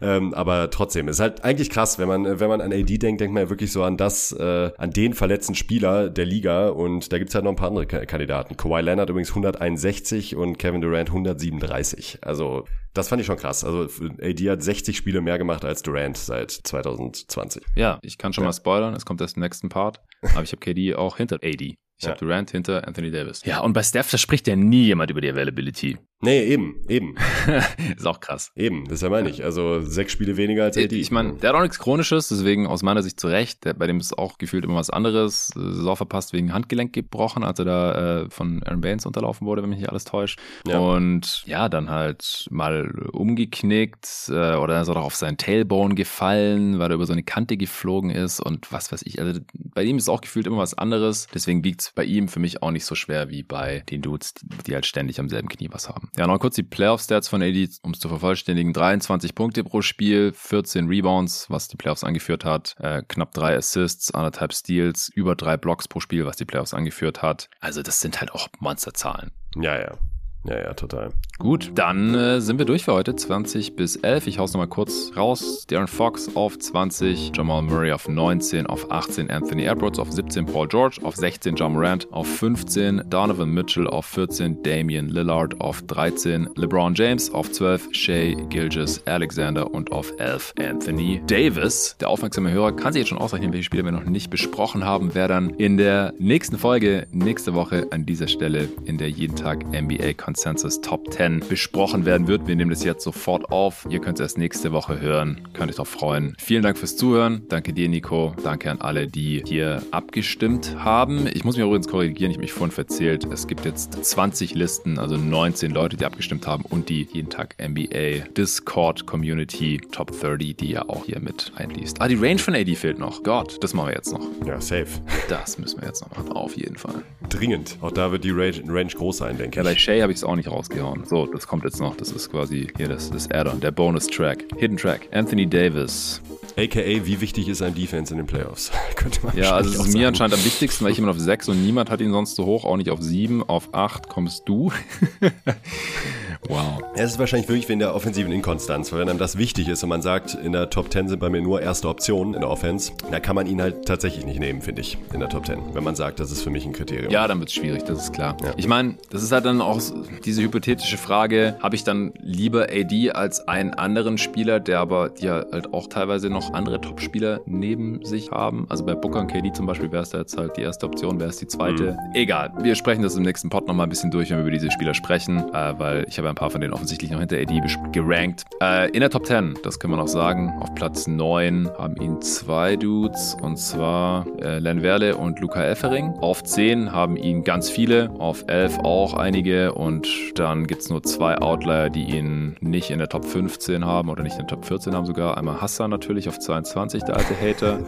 ähm, aber trotzdem, ist halt eigentlich krass, wenn man, wenn man an AD denkt, denkt man ja wirklich so an das, äh, an den verletzten Spieler der Liga und da gibt's halt noch ein paar andere Kandidaten. Kawhi Leonard übrigens 161 und Kevin Durant 137. Also das fand ich schon krass. Also AD hat 60 Spiele mehr gemacht als Durant seit 2020. Ja, ich kann schon ja. mal spoilern, es kommt erst im nächsten Part. Aber ich habe KD auch hinter AD. Ich ja. habe Durant hinter Anthony Davis. Ja, und bei Steph, da spricht ja nie jemand über die Availability. Nee, eben, eben. ist auch krass. Eben, das ja meine ich. Also sechs Spiele weniger als AD. Ich meine, der hat auch nichts Chronisches, deswegen aus meiner Sicht zu Recht. Der, bei dem ist auch gefühlt immer was anderes. Saison verpasst wegen Handgelenk gebrochen, als er da äh, von Aaron Baines unterlaufen wurde, wenn mich nicht alles täuscht. Ja. Und ja, dann halt mal umgeknickt äh, oder ist er doch auf seinen Tailbone gefallen, weil er über so eine Kante geflogen ist und was weiß ich. Also bei ihm ist auch gefühlt immer was anderes. Deswegen liegt es bei ihm für mich auch nicht so schwer wie bei den Dudes, die halt ständig am selben Knie was haben. Ja, noch kurz die Playoff-Stats von AD, um es zu vervollständigen. 23 Punkte pro Spiel, 14 Rebounds, was die Playoffs angeführt hat, äh, knapp drei Assists, anderthalb Steals, über drei Blocks pro Spiel, was die Playoffs angeführt hat. Also das sind halt auch Monsterzahlen. Ja, ja. Ja, ja, total. Gut, dann äh, sind wir durch für heute. 20 bis 11. Ich hau's nochmal kurz raus. Darren Fox auf 20, Jamal Murray auf 19, auf 18 Anthony Edwards, auf 17 Paul George, auf 16 John Morant, auf 15 Donovan Mitchell, auf 14 Damian Lillard, auf 13 LeBron James, auf 12 Shea Gilgis Alexander und auf 11 Anthony Davis. Der aufmerksame Hörer kann sich jetzt schon ausrechnen, welche Spiele wir noch nicht besprochen haben, wer dann in der nächsten Folge, nächste Woche an dieser Stelle in der jeden Tag NBA Consensus Top 10 besprochen werden wird. Wir nehmen das jetzt sofort auf. Ihr könnt es erst nächste Woche hören. Könnt euch darauf freuen. Vielen Dank fürs Zuhören. Danke dir, Nico. Danke an alle, die hier abgestimmt haben. Ich muss mich übrigens korrigieren. Ich habe mich vorhin verzählt. Es gibt jetzt 20 Listen, also 19 Leute, die abgestimmt haben und die jeden Tag NBA Discord Community Top 30, die ja auch hier mit einliest. Ah, die Range von AD fehlt noch. Gott, das machen wir jetzt noch. Ja, safe. Das müssen wir jetzt noch machen. Auf jeden Fall. Dringend. Auch da wird die Range, Range groß sein, denke Ja, bei ich. Shay habe ich es auch nicht rausgehauen. So, das kommt jetzt noch. Das ist quasi hier das, das Add-on, der Bonus-Track. Hidden Track. Anthony Davis. AKA, wie wichtig ist ein Defense in den Playoffs? Könnte man Ja, also es ist mir sagen. anscheinend am wichtigsten, weil ich immer auf 6 und niemand hat ihn sonst so hoch, auch nicht auf 7. Auf 8 kommst du. wow. Es ist wahrscheinlich wirklich wegen der offensiven Inkonstanz, weil wenn einem das wichtig ist und man sagt, in der Top 10 sind bei mir nur erste Optionen in der Offense, da kann man ihn halt tatsächlich nicht nehmen, finde ich, in der Top 10, wenn man sagt, das ist für mich ein Kriterium. Ja, dann wird es schwierig, das ist klar. Ja. Ich meine, das ist halt dann auch so- diese hypothetische Frage, habe ich dann lieber AD als einen anderen Spieler, der aber, ja halt auch teilweise noch andere Top-Spieler neben sich haben. Also bei Booker und KD zum Beispiel wäre es da jetzt halt die erste Option, wäre es die zweite. Egal, wir sprechen das im nächsten Pod nochmal ein bisschen durch, wenn wir über diese Spieler sprechen, äh, weil ich habe ein paar von denen offensichtlich noch hinter AD gerankt. Äh, in der Top 10, das können wir noch sagen, auf Platz 9 haben ihn zwei Dudes, und zwar äh, Len Werle und Luca Effering. Auf 10 haben ihn ganz viele, auf 11 auch einige und dann gibt es nur zwei Outlier, die ihn nicht in der Top 15 haben oder nicht in der Top 14 haben sogar. Einmal Hassan natürlich auf 22, der alte Hater.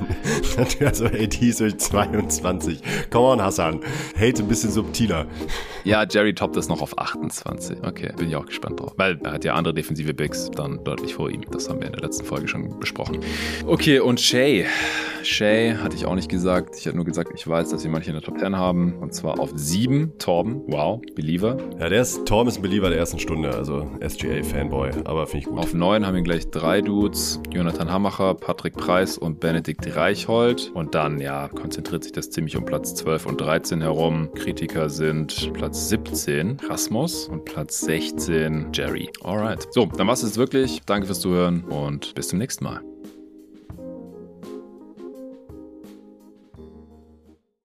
also AD ist durch 22. Come on, Hassan. Hate ein bisschen subtiler. Ja, Jerry toppt das noch auf 28. Okay, bin ich auch gespannt drauf. Weil er hat ja andere defensive Bigs dann deutlich vor ihm. Das haben wir in der letzten Folge schon besprochen. Okay, und Shay. Shay hatte ich auch nicht gesagt. Ich hatte nur gesagt, ich weiß, dass wir manche in der Top 10 haben. Und zwar auf 7. Torben. Wow, Believer. Ja, der ist Torm ist ein Believer der ersten Stunde, also SGA-Fanboy, aber finde ich gut. Auf 9 haben wir gleich drei Dudes. Jonathan Hamacher, Patrick Preis und Benedikt Reichhold. Und dann, ja, konzentriert sich das ziemlich um Platz 12 und 13 herum. Kritiker sind Platz 17 Rasmus und Platz 16 Jerry. Alright. So, dann war's jetzt wirklich. Danke fürs Zuhören und bis zum nächsten Mal.